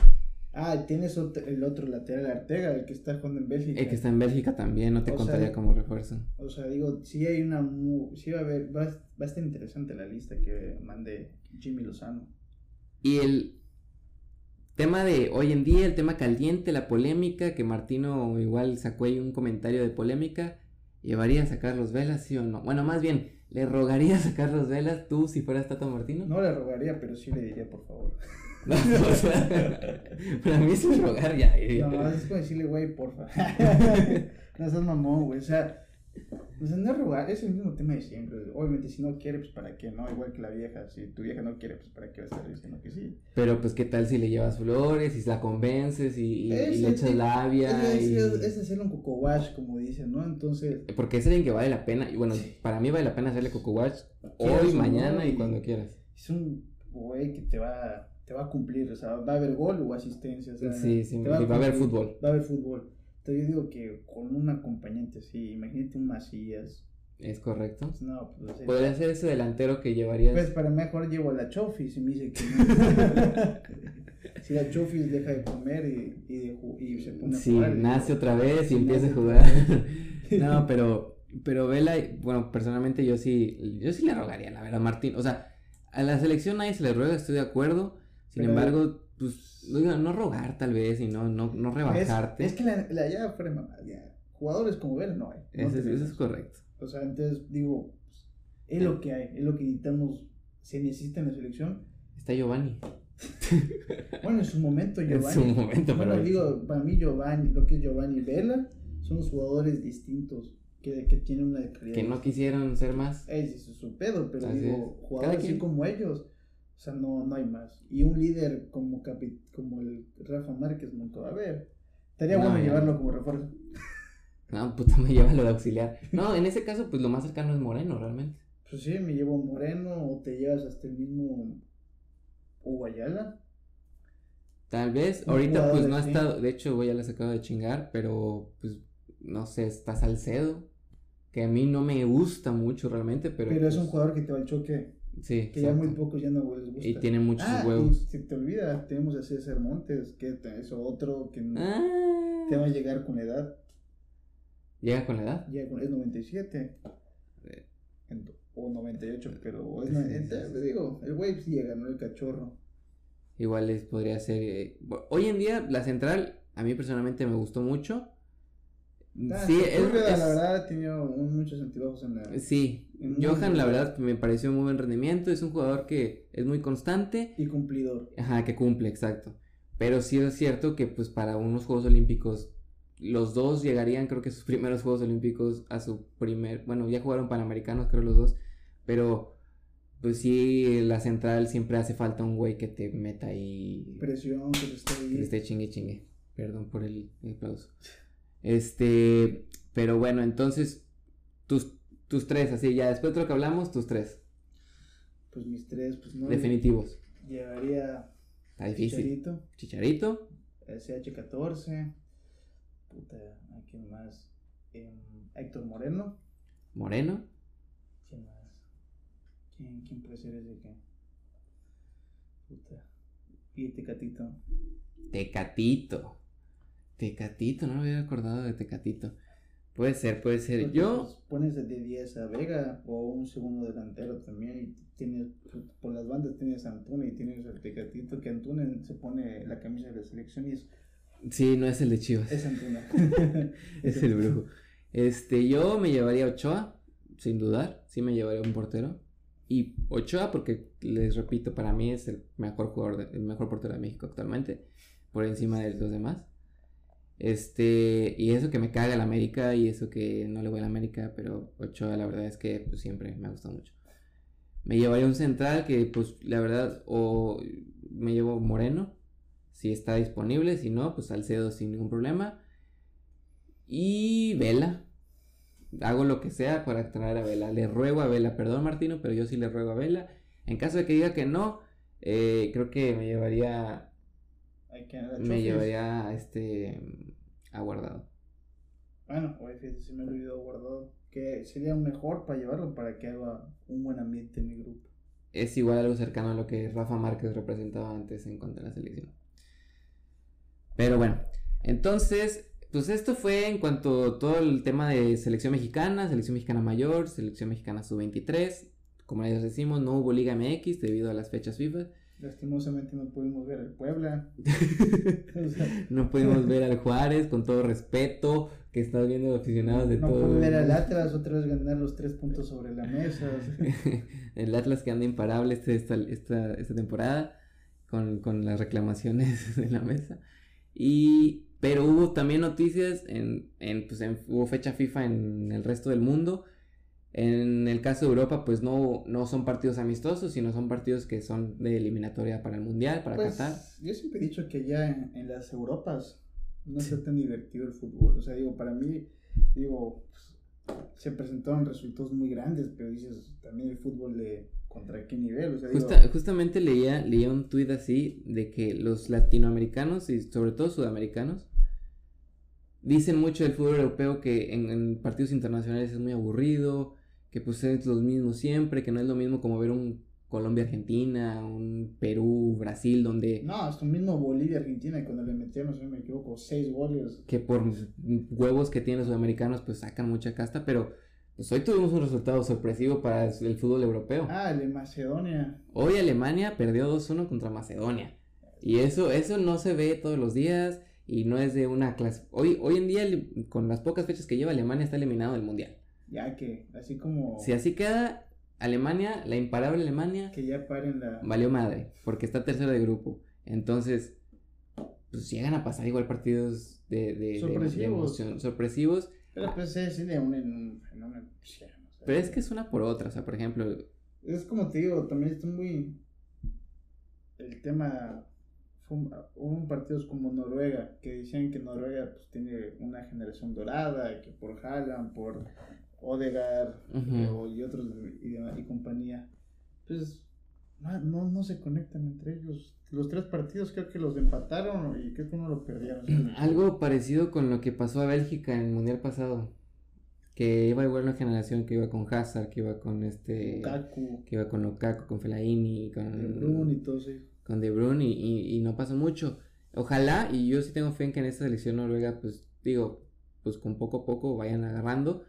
Speaker 2: Ah, tienes otro- el otro lateral Artega, el que está jugando en Bélgica.
Speaker 1: El que está en Bélgica también no te
Speaker 2: O sea,
Speaker 1: contaría como refuerzo.
Speaker 2: O sea, digo, sí hay una... Sí va a haber... Va, va a estar interesante la lista que mande Jimmy Lozano.
Speaker 1: Y el tema de hoy en día, el tema caliente, la polémica, que Martino igual sacó ahí un comentario de polémica, ¿llevarías a Carlos Velas, sí o no? Bueno, más bien, ¿le rogarías a Carlos Velas tú si fueras Tato Martino?
Speaker 2: No le rogaría, pero sí le diría, por favor. (laughs)
Speaker 1: No, o sea, para mí es rogar ya. eh.
Speaker 2: No, es como decirle, güey, porfa. (laughs) no seas mamón, güey. O sea, o sea, no es rogar, es el mismo tema de siempre. Obviamente, si no quiere, pues para qué, ¿no? Igual que la vieja. Si tu vieja no quiere, pues para qué vas a estar diciendo que sí.
Speaker 1: Pero pues qué tal si le llevas flores y la convences y, y- y le echas
Speaker 2: Es,
Speaker 1: labia y...
Speaker 2: es, es hacerle un coco wash, como dicen, ¿no? Entonces,
Speaker 1: Porque es alguien que vale la pena, y bueno,
Speaker 2: Sí.
Speaker 1: para mí vale la pena hacerle coco
Speaker 2: Quieras
Speaker 1: hoy, mañana y
Speaker 2: y-
Speaker 1: cuando quieras.
Speaker 2: es un güey que te va, te va a cumplir. O sea, va a haber gol o asistencia. O sea,
Speaker 1: Sí, sí, y va a haber fútbol.
Speaker 2: Va a haber fútbol. Entonces, yo digo que con un acompañante así, imagínate un Macías.
Speaker 1: Es correcto.
Speaker 2: Pues, no, pues
Speaker 1: Podría ser ese delantero que llevarías.
Speaker 2: Pues para mejor llevo a la Chofis y me dice que (laughs) si la Chofis deja de comer y, y, de y se pone a
Speaker 1: Sí,
Speaker 2: jugar.
Speaker 1: nace otra vez y empieza a jugar. (laughs) no, pero, pero Vela, bueno, personalmente yo sí, yo sí le rogaría, la verdad, Martín. O sea, a la selección nadie se le ruega, estoy de acuerdo. Sin
Speaker 2: Pero-
Speaker 1: embargo, pues, no, no rogar tal vez y no, no, no
Speaker 2: es,
Speaker 1: rebajarte.
Speaker 2: es que la, la ya mamá, ya. Jugadores como Vela no hay. no
Speaker 1: Eso es- eso es correcto.
Speaker 2: O sea, entonces digo, pues, es lo que hay, es lo que necesitamos, se necesita en la selección.
Speaker 1: Está Giovanni. (laughs)
Speaker 2: Bueno, en su momento
Speaker 1: En
Speaker 2: Giovanni.
Speaker 1: su momento,
Speaker 2: bueno,
Speaker 1: pero-
Speaker 2: digo, para mí Giovanni, lo que es Giovanni y Vela, son los jugadores distintos que, que tienen una calidad.
Speaker 1: Que no quisieron ser más.
Speaker 2: Ese es su pedo, pero digo,
Speaker 1: es.
Speaker 2: jugadores así como ellos, sea, no, no hay más. Y un líder como capi- como el Rafa Márquez nunca va a haber. Estaría
Speaker 1: No,
Speaker 2: bueno llevarlo como refuerzo.
Speaker 1: No, puta, me (laughs) lleva lo de auxiliar. No, en ese caso, pues lo más cercano es Moreno, realmente.
Speaker 2: Pues sí, me llevo Moreno o te llevas hasta el mismo Hugo Ayala.
Speaker 1: Tal vez, ahorita pues no ha estado, de hecho voy ya les acabo de chingar, pero pues no sé, está Salcedo, que a mí no me gusta mucho realmente, pero...
Speaker 2: Pero, es
Speaker 1: pues,
Speaker 2: un jugador que te va al choque,
Speaker 1: Sí,
Speaker 2: que ya muy pocos ya no les gusta.
Speaker 1: Y tiene muchos
Speaker 2: ah,
Speaker 1: huevos.
Speaker 2: Y se te olvida, tenemos a César Montes, que es otro que no-
Speaker 1: Ah,
Speaker 2: te va a llegar con la edad.
Speaker 1: ¿Llega con la edad?
Speaker 2: Llega con, es 97.
Speaker 1: Eh.
Speaker 2: En- o 98, pero es,
Speaker 1: Sí, sí,
Speaker 2: es-
Speaker 1: sí, sí.
Speaker 2: digo, el güey sí llega, ¿no? El cachorro.
Speaker 1: Igual les podría ser. eh, Hoy en día, la central, a mí personalmente me gustó mucho.
Speaker 2: Ah,
Speaker 1: sí, es- es-
Speaker 2: la verdad, ha tenido un- muchos altibajos en la.
Speaker 1: Sí,
Speaker 2: Muy
Speaker 1: Johan, la verdad, me pareció muy buen rendimiento. Es un jugador que es muy constante.
Speaker 2: Y cumplidor.
Speaker 1: Ajá, que cumple, exacto. Pero sí es cierto que, pues, para unos Juegos Olímpicos, los dos llegarían, creo que sus primeros Juegos Olímpicos a su primer. Bueno, ya jugaron Panamericanos, creo, los dos. Pero, pues sí, la central siempre hace falta un güey que te meta ahí.
Speaker 2: Presión, que le esté
Speaker 1: Que
Speaker 2: ahí.
Speaker 1: esté chingue chingue. Perdón por el aplauso. Este, pero bueno, entonces, tus, tus tres, así, ya después de lo que hablamos, tus tres.
Speaker 2: Pues mis tres, pues no.
Speaker 1: Definitivos.
Speaker 2: Llevaría
Speaker 1: Está difícil.
Speaker 2: Chicharito,
Speaker 1: Chicharito,
Speaker 2: SH14. Puta, ¿a quién más? Em, Héctor Moreno.
Speaker 1: Moreno,
Speaker 2: ¿Quién más? ¿Quién, quién puede ser ese que? Puta. Y Tecatito.
Speaker 1: Tecatito. Tecatito, no me había acordado de Tecatito. Puede ser, puede ser.
Speaker 2: Porque,
Speaker 1: Yo,
Speaker 2: pues, pones de 10 a Vega o un segundo delantero también. Y tienes, pues, por las bandas tienes a Antuna y tienes al Tecatito. Que Antuna se pone la camisa de la selección y es,
Speaker 1: sí, no es el de Chivas.
Speaker 2: es Antuna. (laughs)
Speaker 1: Es el brujo. Este, yo me llevaría a Ochoa, sin dudar. Sí me llevaría un portero. Y Ochoa, porque les repito, para mí es el mejor jugador, de- el mejor portero de México actualmente. Por encima de los demás. Este, y eso que me caga el América y eso que no le voy a la América, pero Ochoa la verdad es que pues, siempre me ha gustado mucho. Me llevaría un central que pues la verdad o me llevo Moreno, si está disponible, si no, pues Salcedo sin ningún problema. Y Vela. Hago lo que sea para traer a Vela. Le ruego a Vela, perdón Martino, pero yo sí le ruego a Vela. En caso de que diga que no, eh, creo que me llevaría me llevaría a este a guardado.
Speaker 2: Bueno, oye, fíjate, se me olvidó guardado. Que sería mejor para llevarlo para que haga un buen ambiente en mi grupo.
Speaker 1: Es igual algo cercano a lo que Rafa Márquez representaba antes en contra de la selección. Pero bueno, entonces, pues esto fue en cuanto a todo el tema de selección mexicana, selección mexicana mayor, selección mexicana sub-23. Como les decimos, no hubo Liga MX debido a las fechas FIFA.
Speaker 2: Lastimosamente no pudimos ver al Puebla. (laughs) O sea,
Speaker 1: no pudimos ver al Juárez, con todo respeto, que estás viendo aficionados de
Speaker 2: no
Speaker 1: todo.
Speaker 2: pude ver al Atlas otra vez ganar los tres puntos sobre la mesa. o sea, (laughs)
Speaker 1: el Atlas que anda imparable este- esta, esta, esta temporada con, con las reclamaciones (laughs) de la mesa. Y, pero hubo también noticias, en, en, pues en- hubo fecha FIFA en el resto del mundo. En el caso de Europa, pues no, no son partidos amistosos, sino son partidos que son de eliminatoria para el Mundial, para
Speaker 2: pues,
Speaker 1: Qatar.
Speaker 2: yo siempre he dicho que ya en, en las Europas no está tan divertido el fútbol. O sea, digo, para mí, digo, pues, se presentaron resultados muy grandes, pero dices, también el fútbol de contra qué nivel. O sea, digo,
Speaker 1: justamente leía, leía un tuit así de que los latinoamericanos y sobre todo sudamericanos dicen mucho del fútbol europeo que en, en partidos internacionales es muy aburrido, que pues es los mismos siempre, que no es lo mismo como ver un Colombia-Argentina, un Perú-Brasil, donde
Speaker 2: No, hasta mismo Bolivia-Argentina, cuando le metieron, si no me equivoco, seis goles.
Speaker 1: que por huevos que tienen los sudamericanos pues sacan mucha casta, pero pues hoy tuvimos un resultado sorpresivo para el fútbol europeo.
Speaker 2: Ah, el de Macedonia.
Speaker 1: Hoy Alemania perdió 2-1 contra Macedonia. Y eso, eso no se ve todos los días y no es de una clase. Hoy, hoy en día, con las pocas fechas que lleva, Alemania está eliminado del Mundial.
Speaker 2: Ya que, así como
Speaker 1: Si así queda, Alemania, la imparable Alemania,
Speaker 2: que ya paren la...
Speaker 1: valió madre, porque está tercero de grupo. Entonces, pues llegan a pasar igual partidos de, de, de- de
Speaker 2: Sorpresivos.
Speaker 1: emoción, sorpresivos.
Speaker 2: Pero pues es de un en, un- en una... o sea,
Speaker 1: Pero es que es una por otra. O sea, por ejemplo,
Speaker 2: Es como te digo, también está muy... El tema... Hubo partidos como Noruega, que decían que Noruega pues, tiene una generación dorada, que por Haaland, por Odegaard
Speaker 1: Ujú.
Speaker 2: eh, o- y otros y, y compañía. Pues no, no, no se conectan entre ellos. Los tres partidos creo que los empataron y creo que uno lo perdieron. (clears throat)
Speaker 1: Algo parecido con lo que pasó a Bélgica en el mundial pasado. Que iba igual una generación que iba con Hazard, que iba con este.
Speaker 2: Lukaku,
Speaker 1: Que iba con Lukaku, con Fellaini, con
Speaker 2: De Bruyne y todo eso.
Speaker 1: con De Bruyne y, y- y no pasó mucho. Ojalá, y yo sí tengo fe en que en esta selección noruega, pues digo, pues con poco a poco vayan agarrando.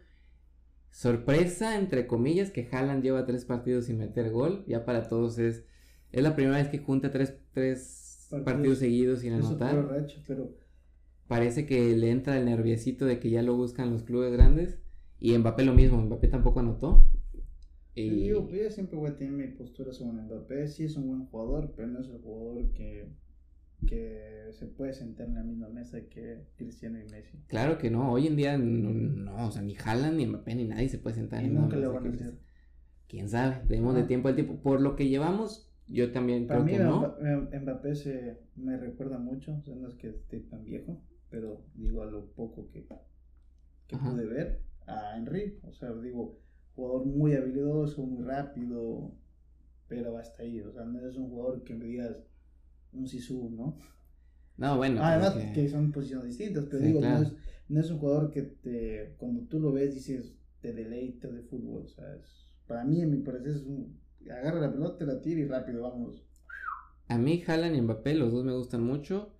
Speaker 1: Sorpresa, entre comillas, que Haaland lleva tres partidos sin meter gol. Ya para todos es. Es la primera vez que junta tres, tres partidos, seguidos sin anotar.
Speaker 2: pero...
Speaker 1: Parece que le entra el nerviosito de que ya lo buscan los clubes grandes. Y Mbappé lo mismo, Mbappé tampoco anotó.
Speaker 2: Y... Yo, yo siempre voy a tener mi postura sobre Mbappé. Sí es un buen jugador, pero no es el jugador que que se puede sentar en la misma mesa que Cristiano y Messi.
Speaker 1: Claro que no, hoy en día no, o sea, ni Haaland, ni Mbappé, ni nadie se puede sentar en la misma mesa. Van a hacer. Quién sabe, tenemos de tiempo al tiempo. Por lo que llevamos, yo también
Speaker 2: Para creo mí, que no. Mbappé se me recuerda mucho, o sea, no es que esté tan viejo, pero digo a lo poco que, que pude ver a Henry, o sea, digo, jugador muy habilidoso, muy rápido, pero hasta ahí, o sea, no es un jugador que me digas un Sisu, ¿no?
Speaker 1: No, bueno.
Speaker 2: Además que... son posiciones distintas, pero digo, no, es, no, es, un jugador que te, cuando tú lo ves dices, te deleita de fútbol, o sea, para mí, en mi parecer, es un, agarra la pelota, la tira y rápido, vamos.
Speaker 1: A mí, Haaland y Mbappé, los dos me gustan mucho.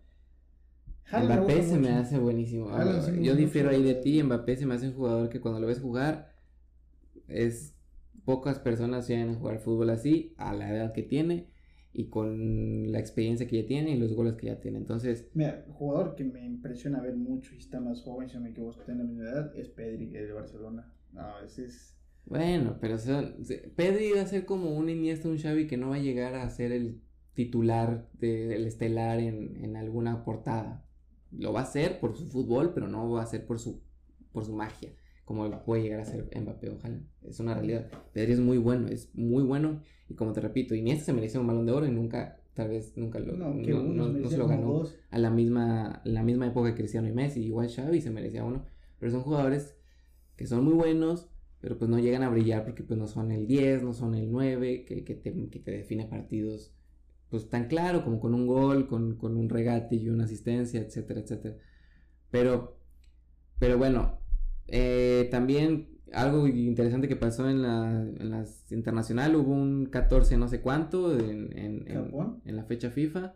Speaker 1: Mbappé se me hace buenísimo. yo difiero ahí de ti, Mbappé se me hace un jugador que cuando lo ves jugar, es pocas personas llegan a jugar fútbol así, a la edad que tiene y con la experiencia que ya tiene y los goles que ya tiene. Entonces.
Speaker 2: Mira, jugador que me impresiona ver mucho y está más joven, si no me equivoco, en la misma edad, es Pedri, el de Barcelona. No, ese es.
Speaker 1: Bueno, pero son, Pedri va a ser como un Iniesta, un Xavi que no va a llegar a ser el titular del estelar en, en alguna portada. Lo va a hacer por su fútbol, pero no va a ser por su, por su magia como puede llegar a ser Mbappé, ojalá. Es una realidad. Pedri es muy bueno, es muy bueno. Y como te repito, Iniesta se merecía un balón de oro y nunca, tal vez nunca lo, no, no, se lo ganó a la misma, la misma época que Cristiano y Messi. Igual Xavi se merecía uno. Pero son jugadores que son muy buenos, pero pues no llegan a brillar porque pues no son el 10, no son el 9, que, que, te, que te define partidos pues tan claro como con un gol, con, con un regate y una asistencia, etcétera, etcétera. Pero, pero bueno, eh, también algo interesante que pasó en la, en las internacional, hubo un 14 no sé cuánto en, en, en, la fecha FIFA.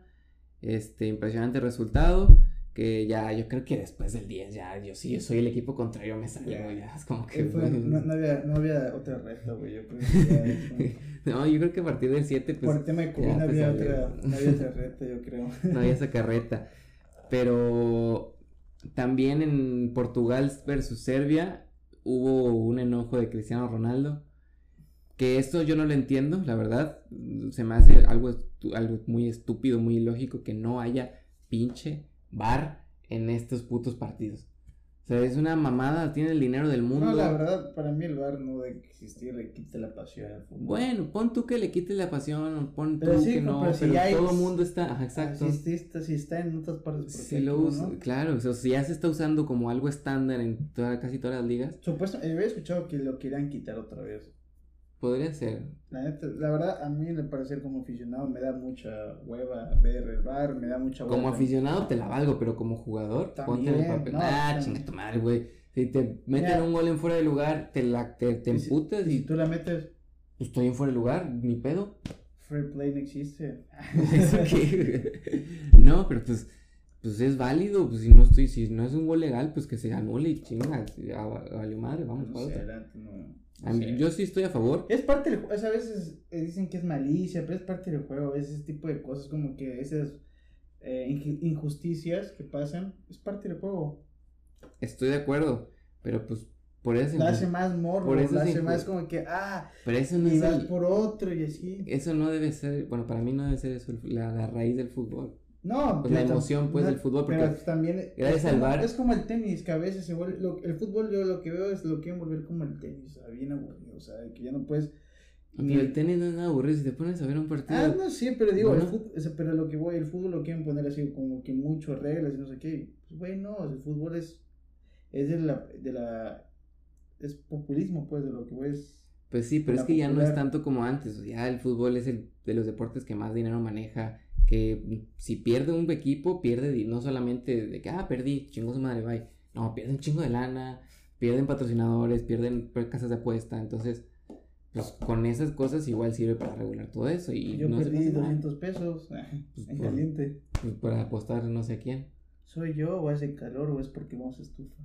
Speaker 1: Este, impresionante resultado. Que ya, yo creo que después del 10, ya, yo sí, yo soy el equipo contrario, me salió, ya, es como que...
Speaker 2: no, había, no había otra reta, güey, yo creo
Speaker 1: que (laughs) No, yo creo que a partir del 7,
Speaker 2: pues... Por el tema de COVID no había, otra, no había otra reta, yo creo. (laughs)
Speaker 1: no había esa carreta. Pero también en Portugal versus Serbia hubo un enojo de Cristiano Ronaldo. Que esto yo no lo entiendo, la verdad. Se me hace algo, algo muy estúpido, muy ilógico que no haya pinche bar en estos putos partidos sea, es una mamada, tiene el dinero del mundo.
Speaker 2: No, la verdad, para mí el bar no debe existir, le quite la pasión al fútbol.
Speaker 1: Bueno, pon tú que le quite la pasión, pon tú que no, pero, si todo el mundo está, ajá, exacto.
Speaker 2: Si, está, si está en otras partes,
Speaker 1: si lo usa, claro, o sea, si ya se está usando como algo estándar en toda, casi todas las ligas.
Speaker 2: Supuesto, he escuchado que lo quieran quitar otra vez.
Speaker 1: Podría ser.
Speaker 2: La, la verdad, a mí me parece como aficionado me da mucha hueva ver el bar, me da mucha
Speaker 1: hueva. Como aficionado te la valgo, pero como jugador, ponte el papel. ah, chinga tu madre, güey. Si te meten un gol en fuera de lugar, te, la, te, te emputas
Speaker 2: y, tú la metes.
Speaker 1: Pues estoy en fuera de lugar, ni pedo.
Speaker 2: Free play no existe. (laughs) (laughs)
Speaker 1: no, pero pues, pues es válido. Pues si no estoy, si no es un gol legal, pues que se anule y chinga. Vale madre, vamos
Speaker 2: no
Speaker 1: para
Speaker 2: sé, adelante, no.
Speaker 1: Yo sí estoy a favor.
Speaker 2: Es parte del juego, a veces eh, dicen que es malicia, pero es parte del juego, veces ese tipo de cosas como que esas eh, injusticias que pasan, es parte del juego.
Speaker 1: Estoy de acuerdo, pero pues por eso...
Speaker 2: La hace más morro, por eso la hace más como que, ah,
Speaker 1: pero eso no es
Speaker 2: por otro y así.
Speaker 1: Eso no debe ser, bueno, para mí no debe ser eso la, la raíz del fútbol.
Speaker 2: No,
Speaker 1: pues la emoción pues del fútbol porque pero
Speaker 2: también
Speaker 1: es como,
Speaker 2: es como el tenis que a veces se vuelve el fútbol yo lo que veo es lo quieren volver como el tenis, o sea, bien aburrido, o sea, que ya no puedes
Speaker 1: ni... el tenis no es nada aburrido si te pones a ver un partido.
Speaker 2: Ah, no, sí, pero digo, el fútbol, pero lo que voy, el fútbol lo quieren poner así como que muchas reglas y no sé qué. Pues güey, no, el fútbol es es de la de la es populismo pues de lo que voy es
Speaker 1: Pues sí, pero es que ya no es tanto como antes, sea, el fútbol es el de los deportes que más dinero maneja que si pierde un equipo, pierde no solamente de que, ah, perdí, chingo su madre, bye. No, pierden un chingo de lana, pierden patrocinadores, pierden casas de apuesta. Entonces, pues con esas cosas igual sirve para regular todo eso. Y
Speaker 2: Yo
Speaker 1: no
Speaker 2: perdí
Speaker 1: pasa nada.
Speaker 2: 200 pesos (laughs)
Speaker 1: Pues
Speaker 2: en
Speaker 1: por-
Speaker 2: caliente.
Speaker 1: Pues para apostar no sé a quién.
Speaker 2: ¿Soy yo o hace calor o es porque vamos a estufa?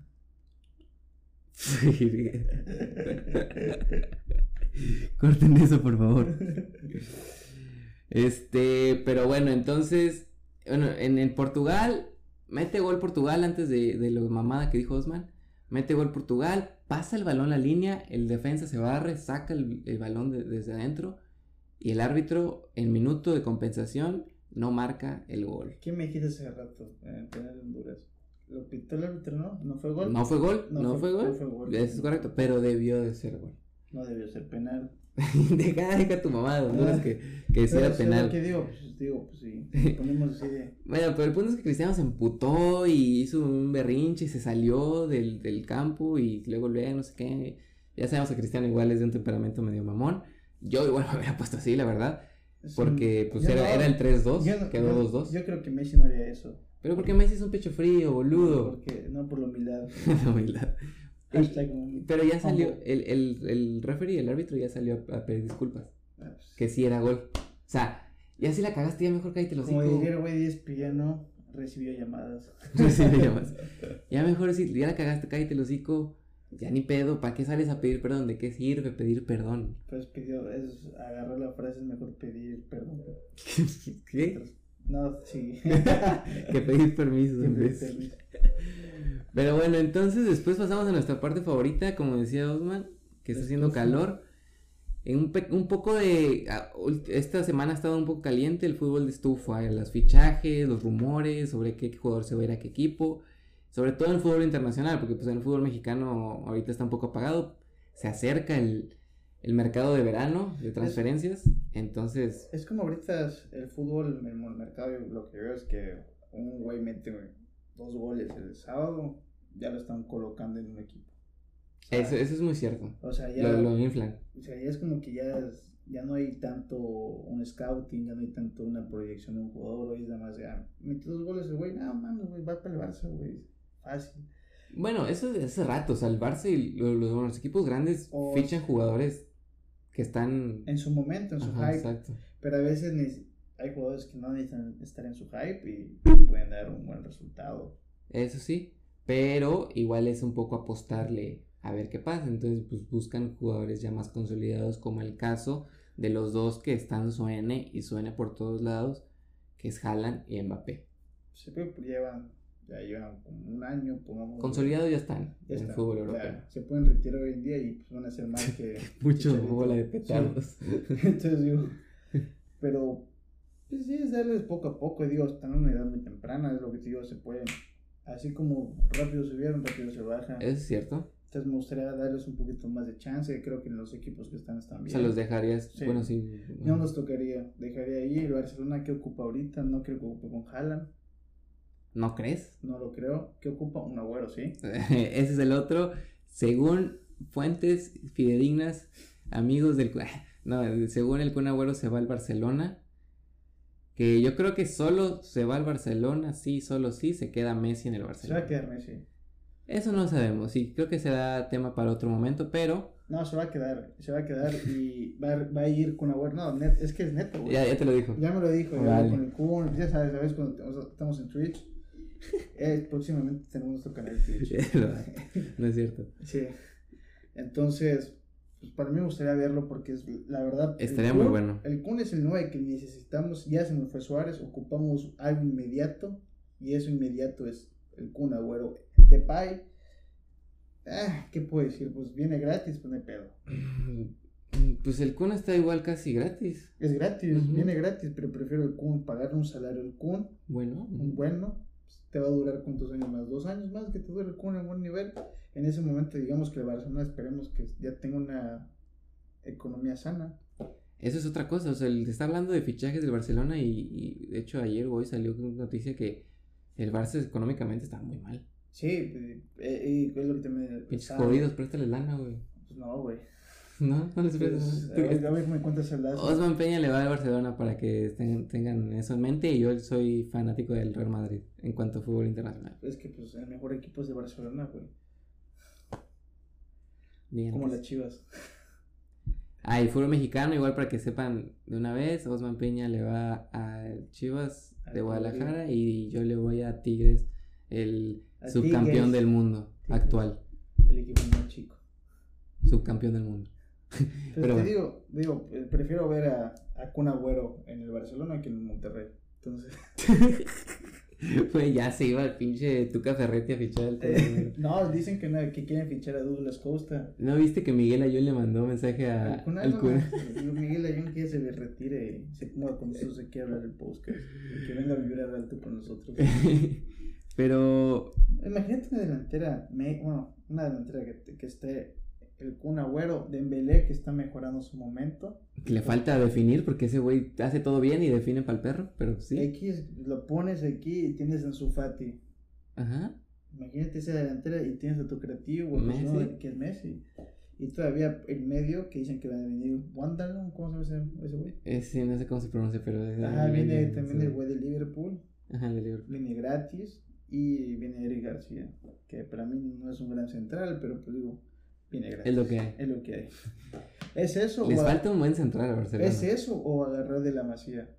Speaker 2: (laughs)
Speaker 1: Corten eso, por favor. (laughs) Este, pero bueno, entonces, bueno, en el Portugal, mete gol Portugal antes de, de lo mamada que dijo Osman. Mete gol Portugal, pasa el balón a la línea, el defensa se barre, saca el, el balón de- desde adentro y el árbitro en minuto de compensación no marca el gol.
Speaker 2: ¿Quién me dijiste hace rato en el penal de Honduras? ¿Lo pitó el árbitro, no? ¿No fue gol?
Speaker 1: No fue gol, no,
Speaker 2: No
Speaker 1: fue,
Speaker 2: fue-
Speaker 1: gol.
Speaker 2: no fue gol.
Speaker 1: Eso es correcto, pero debió de ser gol.
Speaker 2: No debió ser penal. (laughs)
Speaker 1: deja, deja tu mamá de Honduras que, que
Speaker 2: eso es
Speaker 1: penal.
Speaker 2: lo que digo, pues digo, pues sí. Ponemos así de. (laughs)
Speaker 1: Bueno, pero el punto es que Cristiano se emputó y hizo un berrinche y se salió del, del campo y luego luego no sé qué. Ya sabemos que Cristiano igual es de un temperamento medio mamón. Yo igual (laughs) me hubiera puesto así, la verdad. Porque pues era,
Speaker 2: no-
Speaker 1: era el 3-2,
Speaker 2: yo no-
Speaker 1: quedó
Speaker 2: yo-
Speaker 1: 2-2.
Speaker 2: Yo creo que Messi no haría eso.
Speaker 1: Pero porque Messi es un pecho frío, boludo.
Speaker 2: Porque, no por la humildad.
Speaker 1: La humildad.
Speaker 2: Hashtag
Speaker 1: Pero ya salió, el, el, el referee, el árbitro ya salió a, a pedir disculpas.
Speaker 2: Ah, pues,
Speaker 1: Que sí era gol. O sea, ya si la cagaste, ya mejor cállate los
Speaker 2: Como diría el güey ¿no? recibió llamadas. (laughs)
Speaker 1: Recibe llamadas. (laughs) Ya mejor si ya la cagaste, cállate el hocico. Ya ni pedo, ¿para qué sales a pedir perdón? ¿De qué sirve pedir perdón?
Speaker 2: Pues pidió, es agarrar la frase, es mejor pedir perdón. (laughs)
Speaker 1: ¿Qué?
Speaker 2: No, sí.
Speaker 1: que pedir permiso. en
Speaker 2: Pedir permiso.
Speaker 1: Pero bueno, entonces después pasamos a nuestra parte favorita, como decía Osman, que está haciendo calor. En un, un poco de... ah, Esta semana ha estado un poco caliente el fútbol de estufa, eh, los fichajes, los rumores sobre qué jugador se va a ir a qué equipo. Sobre todo en el fútbol internacional, porque pues en el fútbol mexicano ahorita está un poco apagado. Se acerca el, el mercado de verano de transferencias. Entonces,
Speaker 2: Es como ahorita el fútbol el mercado, lo que veo es que un güey mete dos goles el sábado, ya lo están colocando en un equipo. O sea,
Speaker 1: eso, eso es muy cierto.
Speaker 2: O sea, ya,
Speaker 1: Lo, lo inflan.
Speaker 2: o sea, ya es como que ya, es- ya no hay tanto un scouting, ya no hay tanto una proyección de un jugador, hoy es nada más, ya, metió dos goles el güey, no mames, güey, va para el Barça, güey, fácil.
Speaker 1: Bueno, eso es hace rato. O sea, el Barça y lo- lo- los, equipos grandes
Speaker 2: O-
Speaker 1: fichan jugadores que están.
Speaker 2: En su momento, en su
Speaker 1: Ajá,
Speaker 2: hype,
Speaker 1: exacto.
Speaker 2: pero a veces neces- hay jugadores que no necesitan estar en su hype y pueden dar un buen resultado.
Speaker 1: Eso sí. Pero igual es un poco apostarle a ver qué pasa. Entonces, pues buscan jugadores ya más consolidados, como el caso de los dos que están suene y suene por todos lados, que es Haaland y Mbappé.
Speaker 2: Se ve, pues, llevan, ya llevan como un año, pongamos.
Speaker 1: Consolidados ya están
Speaker 2: ya
Speaker 1: en el fútbol
Speaker 2: ya
Speaker 1: europeo.
Speaker 2: se pueden retirar hoy en día y pues, van a ser más (laughs) que.
Speaker 1: Mucho bola de
Speaker 2: Sí.
Speaker 1: petardos. (laughs)
Speaker 2: Entonces digo, pero pues sí, es darles poco a poco. Digo, están en una edad muy temprana, es lo que te digo, se pueden. Así como rápido subieron, rápido se bajan.
Speaker 1: Es cierto.
Speaker 2: Entonces me gustaría darles un poquito más de chance. Creo que en los equipos que están están
Speaker 1: O
Speaker 2: bien.
Speaker 1: sea, los dejarías.
Speaker 2: Sí.
Speaker 1: Bueno, sí.
Speaker 2: No los tocaría. Dejaría ahí. El Barcelona, ¿qué ocupa ahorita? No creo que ocupe con Haaland.
Speaker 1: ¿No crees?
Speaker 2: No lo creo. ¿Qué ocupa? Un agüero, sí. (laughs)
Speaker 1: Ese es el otro. Según fuentes fidedignas, amigos del. (laughs) No, según el Kun Agüero se va al Barcelona. Que yo creo que solo se va al Barcelona, sí, solo sí, se queda Messi en el
Speaker 2: Se va
Speaker 1: Barcelona.
Speaker 2: a quedar Messi.
Speaker 1: Eso no sabemos, sí, creo que será tema para otro momento, pero
Speaker 2: No, se va a quedar. Se va a quedar y va, a- va a ir con agüero. No, net- es que es neto, güey.
Speaker 1: ya, ya te lo dijo.
Speaker 2: Ya me lo dijo, ya con el Kun, ya sabes, sabes cuando estamos en Twitch. Eh, próximamente tenemos nuestro canal de Twitch. (laughs)
Speaker 1: No, no es cierto.
Speaker 2: sí. Entonces, pues para mí me gustaría verlo porque es la verdad.
Speaker 1: Estaría muy bueno.
Speaker 2: El Kun es el 9 que necesitamos, ya se nos fue Suárez, ocupamos algo inmediato y eso inmediato es el Kun Agüero. Depay, ah, ¿qué puedo decir? Pues viene gratis, pues no pedo. (clears throat)
Speaker 1: Pues el Kun está igual casi gratis.
Speaker 2: Es gratis, viene gratis, pero prefiero el Kun, pagar un salario al Kun
Speaker 1: Bueno,
Speaker 2: un bueno, te va a durar cuántos años más, dos años más que te dure Kun en buen nivel. En ese momento, digamos que el Barcelona esperemos que ya tenga una economía sana.
Speaker 1: Eso es otra cosa, o sea, el- está hablando de fichajes del Barcelona y, y, de hecho ayer hoy salió una noticia que el Barça económicamente está muy mal.
Speaker 2: Sí, eh, eh, es lo que te me
Speaker 1: Pinches jodidos, préstale lana, güey.
Speaker 2: pues no, güey. (laughs)
Speaker 1: No, no les
Speaker 2: Pues,
Speaker 1: prestas.
Speaker 2: a ver, a ver, me cuentas el lazo.
Speaker 1: Osman Peña le va al Barcelona para que tengan, tengan eso en mente y yo soy fanático del Real Madrid en cuanto a fútbol internacional.
Speaker 2: Es que pues el mejor equipo es de Barcelona, güey.
Speaker 1: Bien,
Speaker 2: Como
Speaker 1: pues.
Speaker 2: las Chivas.
Speaker 1: Ah, y fútbol mexicano, igual para que sepan de una vez, Osman Peña le va a Chivas de Guadalajara y yo le voy a Tigres, el subcampeón del mundo actual.
Speaker 2: El equipo más chico.
Speaker 1: Subcampeón del mundo.
Speaker 2: Pero, te digo, digo, eh, prefiero ver a, a Kun Agüero en el Barcelona que en el Monterrey. Entonces. (laughs)
Speaker 1: Pues ya se iba el pinche Tuca Ferretti a fichar al
Speaker 2: eh, No, dicen que, no, que quieren fichar a Douglas Costa.
Speaker 1: ¿No viste que Miguel Ayun le mandó mensaje a,
Speaker 2: al Cuna? Miguel Ayun quiere se le retire y se ponga con eso se quiere hablar el podcast. Que venga a vivir al alto con nosotros. (laughs)
Speaker 1: Pero.
Speaker 2: Imagínate una delantera, bueno, una delantera que, que esté el Kun Agüero, Dembélé que está mejorando su momento.
Speaker 1: Le falta definir porque ese güey hace todo bien y define para el perro, pero sí.
Speaker 2: X lo pones aquí y tienes en su Fati.
Speaker 1: Ajá.
Speaker 2: Imagínate esa delantera y tienes a tu creativo, Messi. que es Messi. Y todavía el medio que dicen que va a venir Wanderlund, ¿cómo se llama ese güey?
Speaker 1: sí, no sé cómo se pronuncia, pero...
Speaker 2: Ajá, viene también el güey de Liverpool.
Speaker 1: Ajá, de Liverpool.
Speaker 2: Viene gratis. Y viene Eric García, que para mí no es un gran central, pero pues digo,
Speaker 1: es lo que hay.
Speaker 2: Es lo que hay. ¿Es eso?
Speaker 1: Les falta un buen central a Barcelona.
Speaker 2: ¿Es eso o agarrar de la Masía?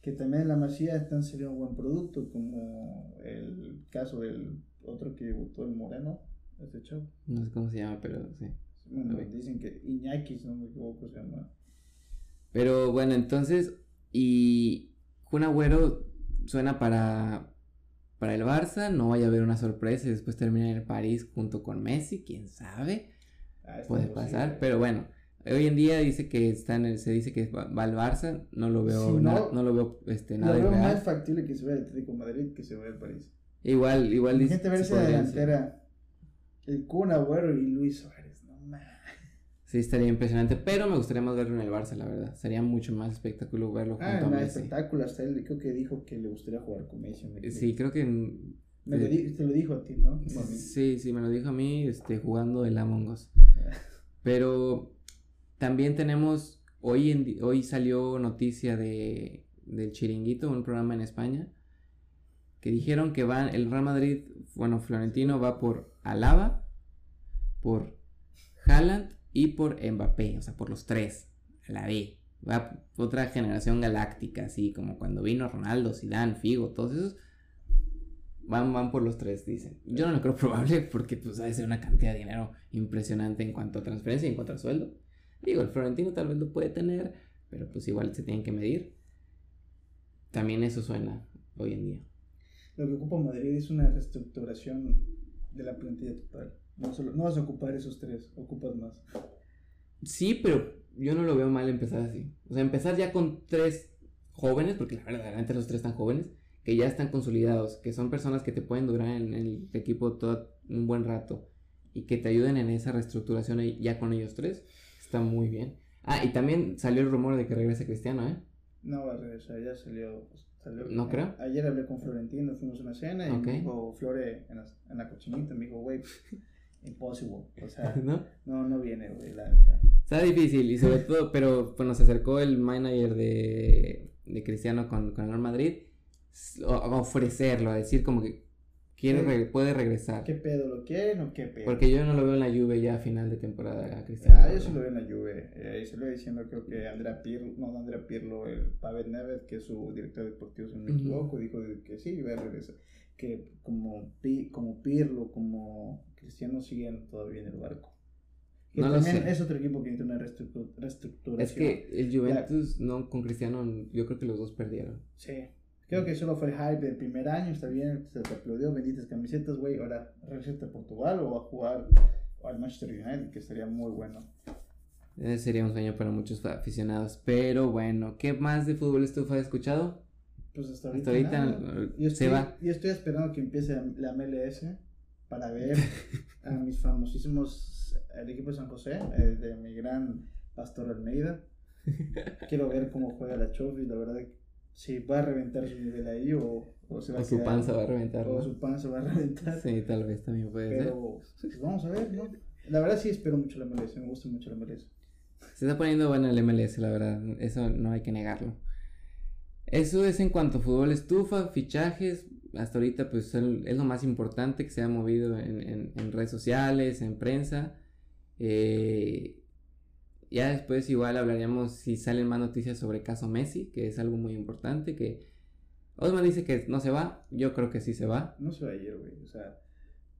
Speaker 2: Que también en la Masía están saliendo un buen producto, como el caso del otro que debutó el Moreno, este chavo.
Speaker 1: No sé cómo se llama, pero sí.
Speaker 2: Bueno, dicen que Iñaki, si no me equivoco, se llama.
Speaker 1: Pero bueno, entonces, y Kun Agüero suena para, para el Barça, no vaya a haber una sorpresa y después termina en el París junto con Messi, quién sabe. Ah, puede pasar, pero bueno, hoy en día dice que está en el, se dice que va, al Barça, no lo veo, no, no, lo veo este, nada
Speaker 2: Lo veo más factible que se vaya al Atlético Madrid que se vaya al París.
Speaker 1: Igual, igual
Speaker 2: dice. Gente ver esa delantera, el Kun Agüero y Luis Suárez, no más.
Speaker 1: Sí, estaría impresionante, pero me gustaría más verlo en el Barça, la verdad. Sería mucho más espectáculo verlo
Speaker 2: ah, junto a Messi. espectáculo, hasta él creo que dijo que le gustaría jugar con Messi.
Speaker 1: Sí, creo que...
Speaker 2: Me lo te lo dijo a ti, ¿no?
Speaker 1: Sí, sí, me lo dijo a mí, este, jugando el Among Us. (laughs) Pero también tenemos, hoy, en, hoy salió noticia de, del Chiringuito, un programa en España, que dijeron que van, el Real Madrid, bueno, Florentino va por Alaba, por Haaland y por Mbappé, o sea, por los tres, la B. Va otra generación galáctica, así como cuando vino Ronaldo, Zidane, Figo, todos esos. Van, van por los tres, dicen. Yo no lo creo probable porque pues ha de ser una cantidad de dinero impresionante en cuanto a transferencia y en cuanto a sueldo. Digo, el Florentino tal vez lo puede tener, pero pues igual se tienen que medir. También eso suena hoy en día.
Speaker 2: Lo que ocupa Madrid es una reestructuración de la plantilla total. No, solo, no vas a ocupar esos tres, ocupas más.
Speaker 1: Sí, pero yo no lo veo mal empezar así. O sea, empezar ya con tres jóvenes, porque la verdad, realmente los tres están jóvenes, que ya están consolidados, que son personas que te pueden durar en el equipo todo un buen rato y que te ayuden en esa reestructuración ya con ellos tres, está muy bien. Ah, y también salió el rumor de que regrese Cristiano, ¿eh?
Speaker 2: No va a regresar, ya salió. salió
Speaker 1: no creo.
Speaker 2: Ayer hablé con Florentino, fuimos a una cena y me dijo Flore en la, en la cochinita, me dijo, güey, (laughs) imposible. O sea, (laughs) ¿no? No, no viene, güey, la
Speaker 1: Está difícil y sobre (laughs) todo, pero bueno, se acercó el manager de, de Cristiano con, con el Madrid a ofrecerlo, a decir como que quiere puede regresar.
Speaker 2: ¿Qué pedo lo quieren o qué pedo?
Speaker 1: Porque yo no lo veo en la Juve ya a final de temporada, Cristiano.
Speaker 2: Ah, yo sí lo veo en la Juve. Eh, se lo voy diciendo, creo que Andrea Pirlo, no, Andrea Pirlo, el Pavel Neves, que es su director deportivo, si no me equivoco, dijo que sí, iba a regresar. Que como, como Pirlo, como Cristiano siguen todavía en el barco. Que no también es otro equipo que tiene una reestructuración.
Speaker 1: Es que el Juventus, no, con Cristiano, yo creo que los dos perdieron.
Speaker 2: Sí. Creo que solo fue el hype del primer año, está bien, se te aplaudió, benditas camisetas, güey. Ahora regresa a Portugal o a jugar al Manchester United, que sería muy bueno.
Speaker 1: Ese sería un sueño para muchos aficionados. Pero bueno, ¿qué más de fútbol estufa has escuchado?
Speaker 2: Pues hasta ahorita. Hasta ahorita yo estoy, se va. Yo estoy esperando que empiece la MLS para ver (laughs) a mis famosísimos, el equipo de San José, eh, de mi gran Pastor Almeida. (laughs) Quiero ver cómo juega la Chofi, la verdad si va a reventar su nivel ahí o, o se va
Speaker 1: o su panza va a reventar.
Speaker 2: O su panza va a reventar.
Speaker 1: Sí, tal vez también puede
Speaker 2: Pero, ser. Pues vamos a ver, ¿no? La verdad sí espero mucho la MLS, me gusta mucho la MLS.
Speaker 1: Se está poniendo buena el MLS, la verdad, eso no hay que negarlo. Eso es en cuanto a fútbol estufa, fichajes, hasta ahorita pues es lo más importante que se ha movido en, en, en redes sociales, en prensa. Eh, ya después igual hablaríamos si salen más noticias sobre caso Messi, que es algo muy importante, que Osman dice que no se va, yo creo que sí se va.
Speaker 2: No se va a ir, güey. O sea,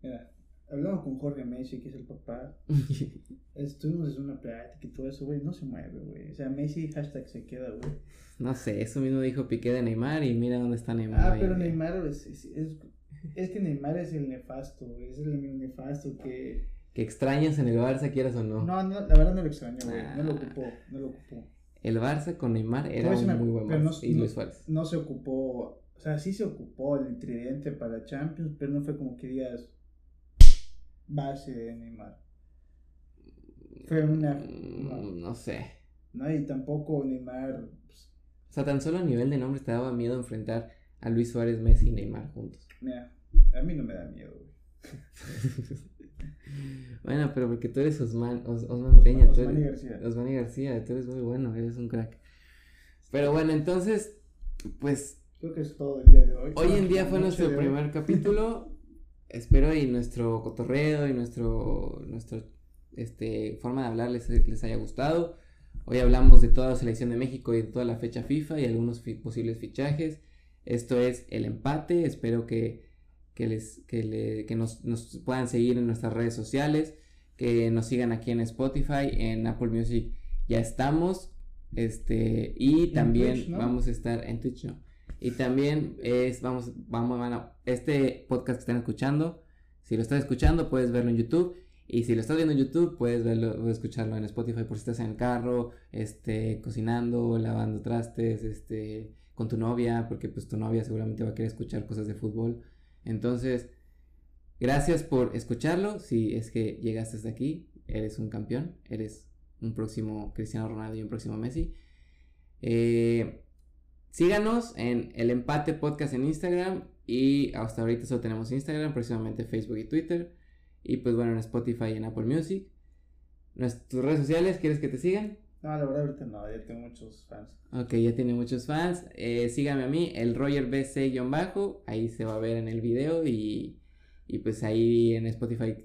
Speaker 2: mira, hablamos con Jorge Messi, que es el papá. (laughs) Estuvimos en una plática y todo eso, güey. No se mueve, güey. O sea, Messi hashtag se queda, güey.
Speaker 1: No sé, eso mismo dijo Piqué de Neymar y mira dónde está Neymar.
Speaker 2: Ah,
Speaker 1: ahí,
Speaker 2: pero
Speaker 1: güey.
Speaker 2: Neymar es, es, es, es que Neymar es el nefasto, güey. Es el nefasto que.
Speaker 1: Extrañas en el Barça, quieras o no.
Speaker 2: No, no, la verdad no lo extraño, güey. No lo
Speaker 1: Ah.
Speaker 2: ocupó, no lo ocupó.
Speaker 1: El Barça con Neymar era un
Speaker 2: una-
Speaker 1: muy buen
Speaker 2: no-
Speaker 1: Barça. y Luis Suárez.
Speaker 2: No se ocupó, o sea, sí se ocupó el tridente para Champions, pero no fue como que digas base de Neymar. Fue una. No,
Speaker 1: Mm, no sé.
Speaker 2: no, y tampoco Neymar. pues,
Speaker 1: O sea, tan solo a nivel de nombres te daba miedo enfrentar a Luis Suárez, Messi y Neymar juntos.
Speaker 2: mira, a mí no me da miedo, güey. (laughs)
Speaker 1: bueno, pero porque tú eres Osman, Os- Osman Peña. tú
Speaker 2: Osmani
Speaker 1: eres-
Speaker 2: García.
Speaker 1: Osmani García, tú eres muy bueno, eres un crack. Pero bueno, entonces, pues
Speaker 2: Creo que es todo el día de hoy.
Speaker 1: hoy en día fue nuestro
Speaker 2: hoy.
Speaker 1: primer capítulo. (laughs) Espero y nuestro cotorreo y nuestro, nuestro este, forma de hablar les, les haya gustado. Hoy hablamos de toda la selección de México y de toda la fecha FIFA y algunos fi- posibles fichajes. Esto es el empate. Espero que, que, les, que, le- que nos, nos puedan seguir en nuestras redes sociales, que nos sigan aquí en Spotify, en Apple Music ya estamos. Este, y también
Speaker 2: Twitch, ¿no?
Speaker 1: vamos a estar en Twitch, ¿no? Y también es, vamos, vamos, van a- este podcast que están escuchando, si lo estás escuchando, puedes verlo en YouTube. Y si lo estás viendo en YouTube, puedes verlo escucharlo en Spotify por si estás en el carro, este, cocinando, lavando trastes, este, con tu novia, porque pues tu novia seguramente va a querer escuchar cosas de fútbol. Entonces, gracias por escucharlo. Si es que llegaste hasta aquí, eres un campeón, eres un próximo Cristiano Ronaldo y un próximo Messi. Eh, síganos en el empate podcast en Instagram y hasta ahorita solo tenemos Instagram, próximamente Facebook y Twitter. Y pues bueno, en Spotify y en Apple Music. Nuestras redes sociales, ¿quieres que te sigan?
Speaker 2: No, la verdad ahorita no, ya tengo muchos fans.
Speaker 1: Ok, ya tiene muchos fans. Eh, síganme a mí, el Roger BC-bajo. Ahí se va a ver en el video y, y pues ahí en Spotify,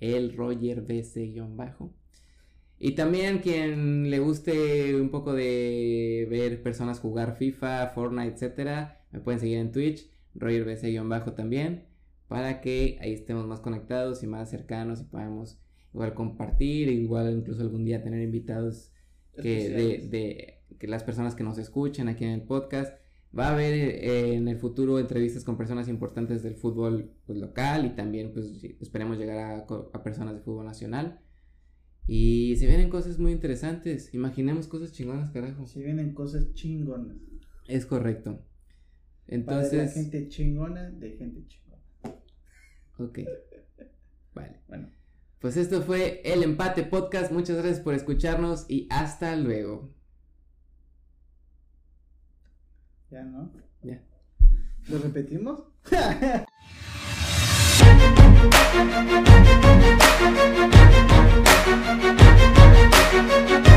Speaker 1: el Roger BC-bajo. Y también quien le guste un poco de ver personas jugar FIFA, Fortnite, etcétera, me pueden seguir en Twitch, Roger BC-bajo también, para que ahí estemos más conectados y más cercanos y podamos igual compartir, igual incluso algún día tener invitados que de, de que las personas que nos escuchen aquí en el podcast. Va a haber eh, en el futuro entrevistas con personas importantes del fútbol pues, local y también pues esperemos llegar a, a personas de fútbol nacional. Y se vienen cosas muy interesantes. Imaginemos cosas chingonas, carajo.
Speaker 2: Si vienen cosas chingonas.
Speaker 1: Es correcto.
Speaker 2: Para la
Speaker 1: Entonces,
Speaker 2: gente chingona de gente chingona.
Speaker 1: ok. (laughs) Vale.
Speaker 2: Bueno,
Speaker 1: pues esto fue el Empate Podcast. Muchas gracias por escucharnos y hasta luego.
Speaker 2: Ya, ¿no?
Speaker 1: Ya.
Speaker 2: ¿Lo repetimos? (laughs)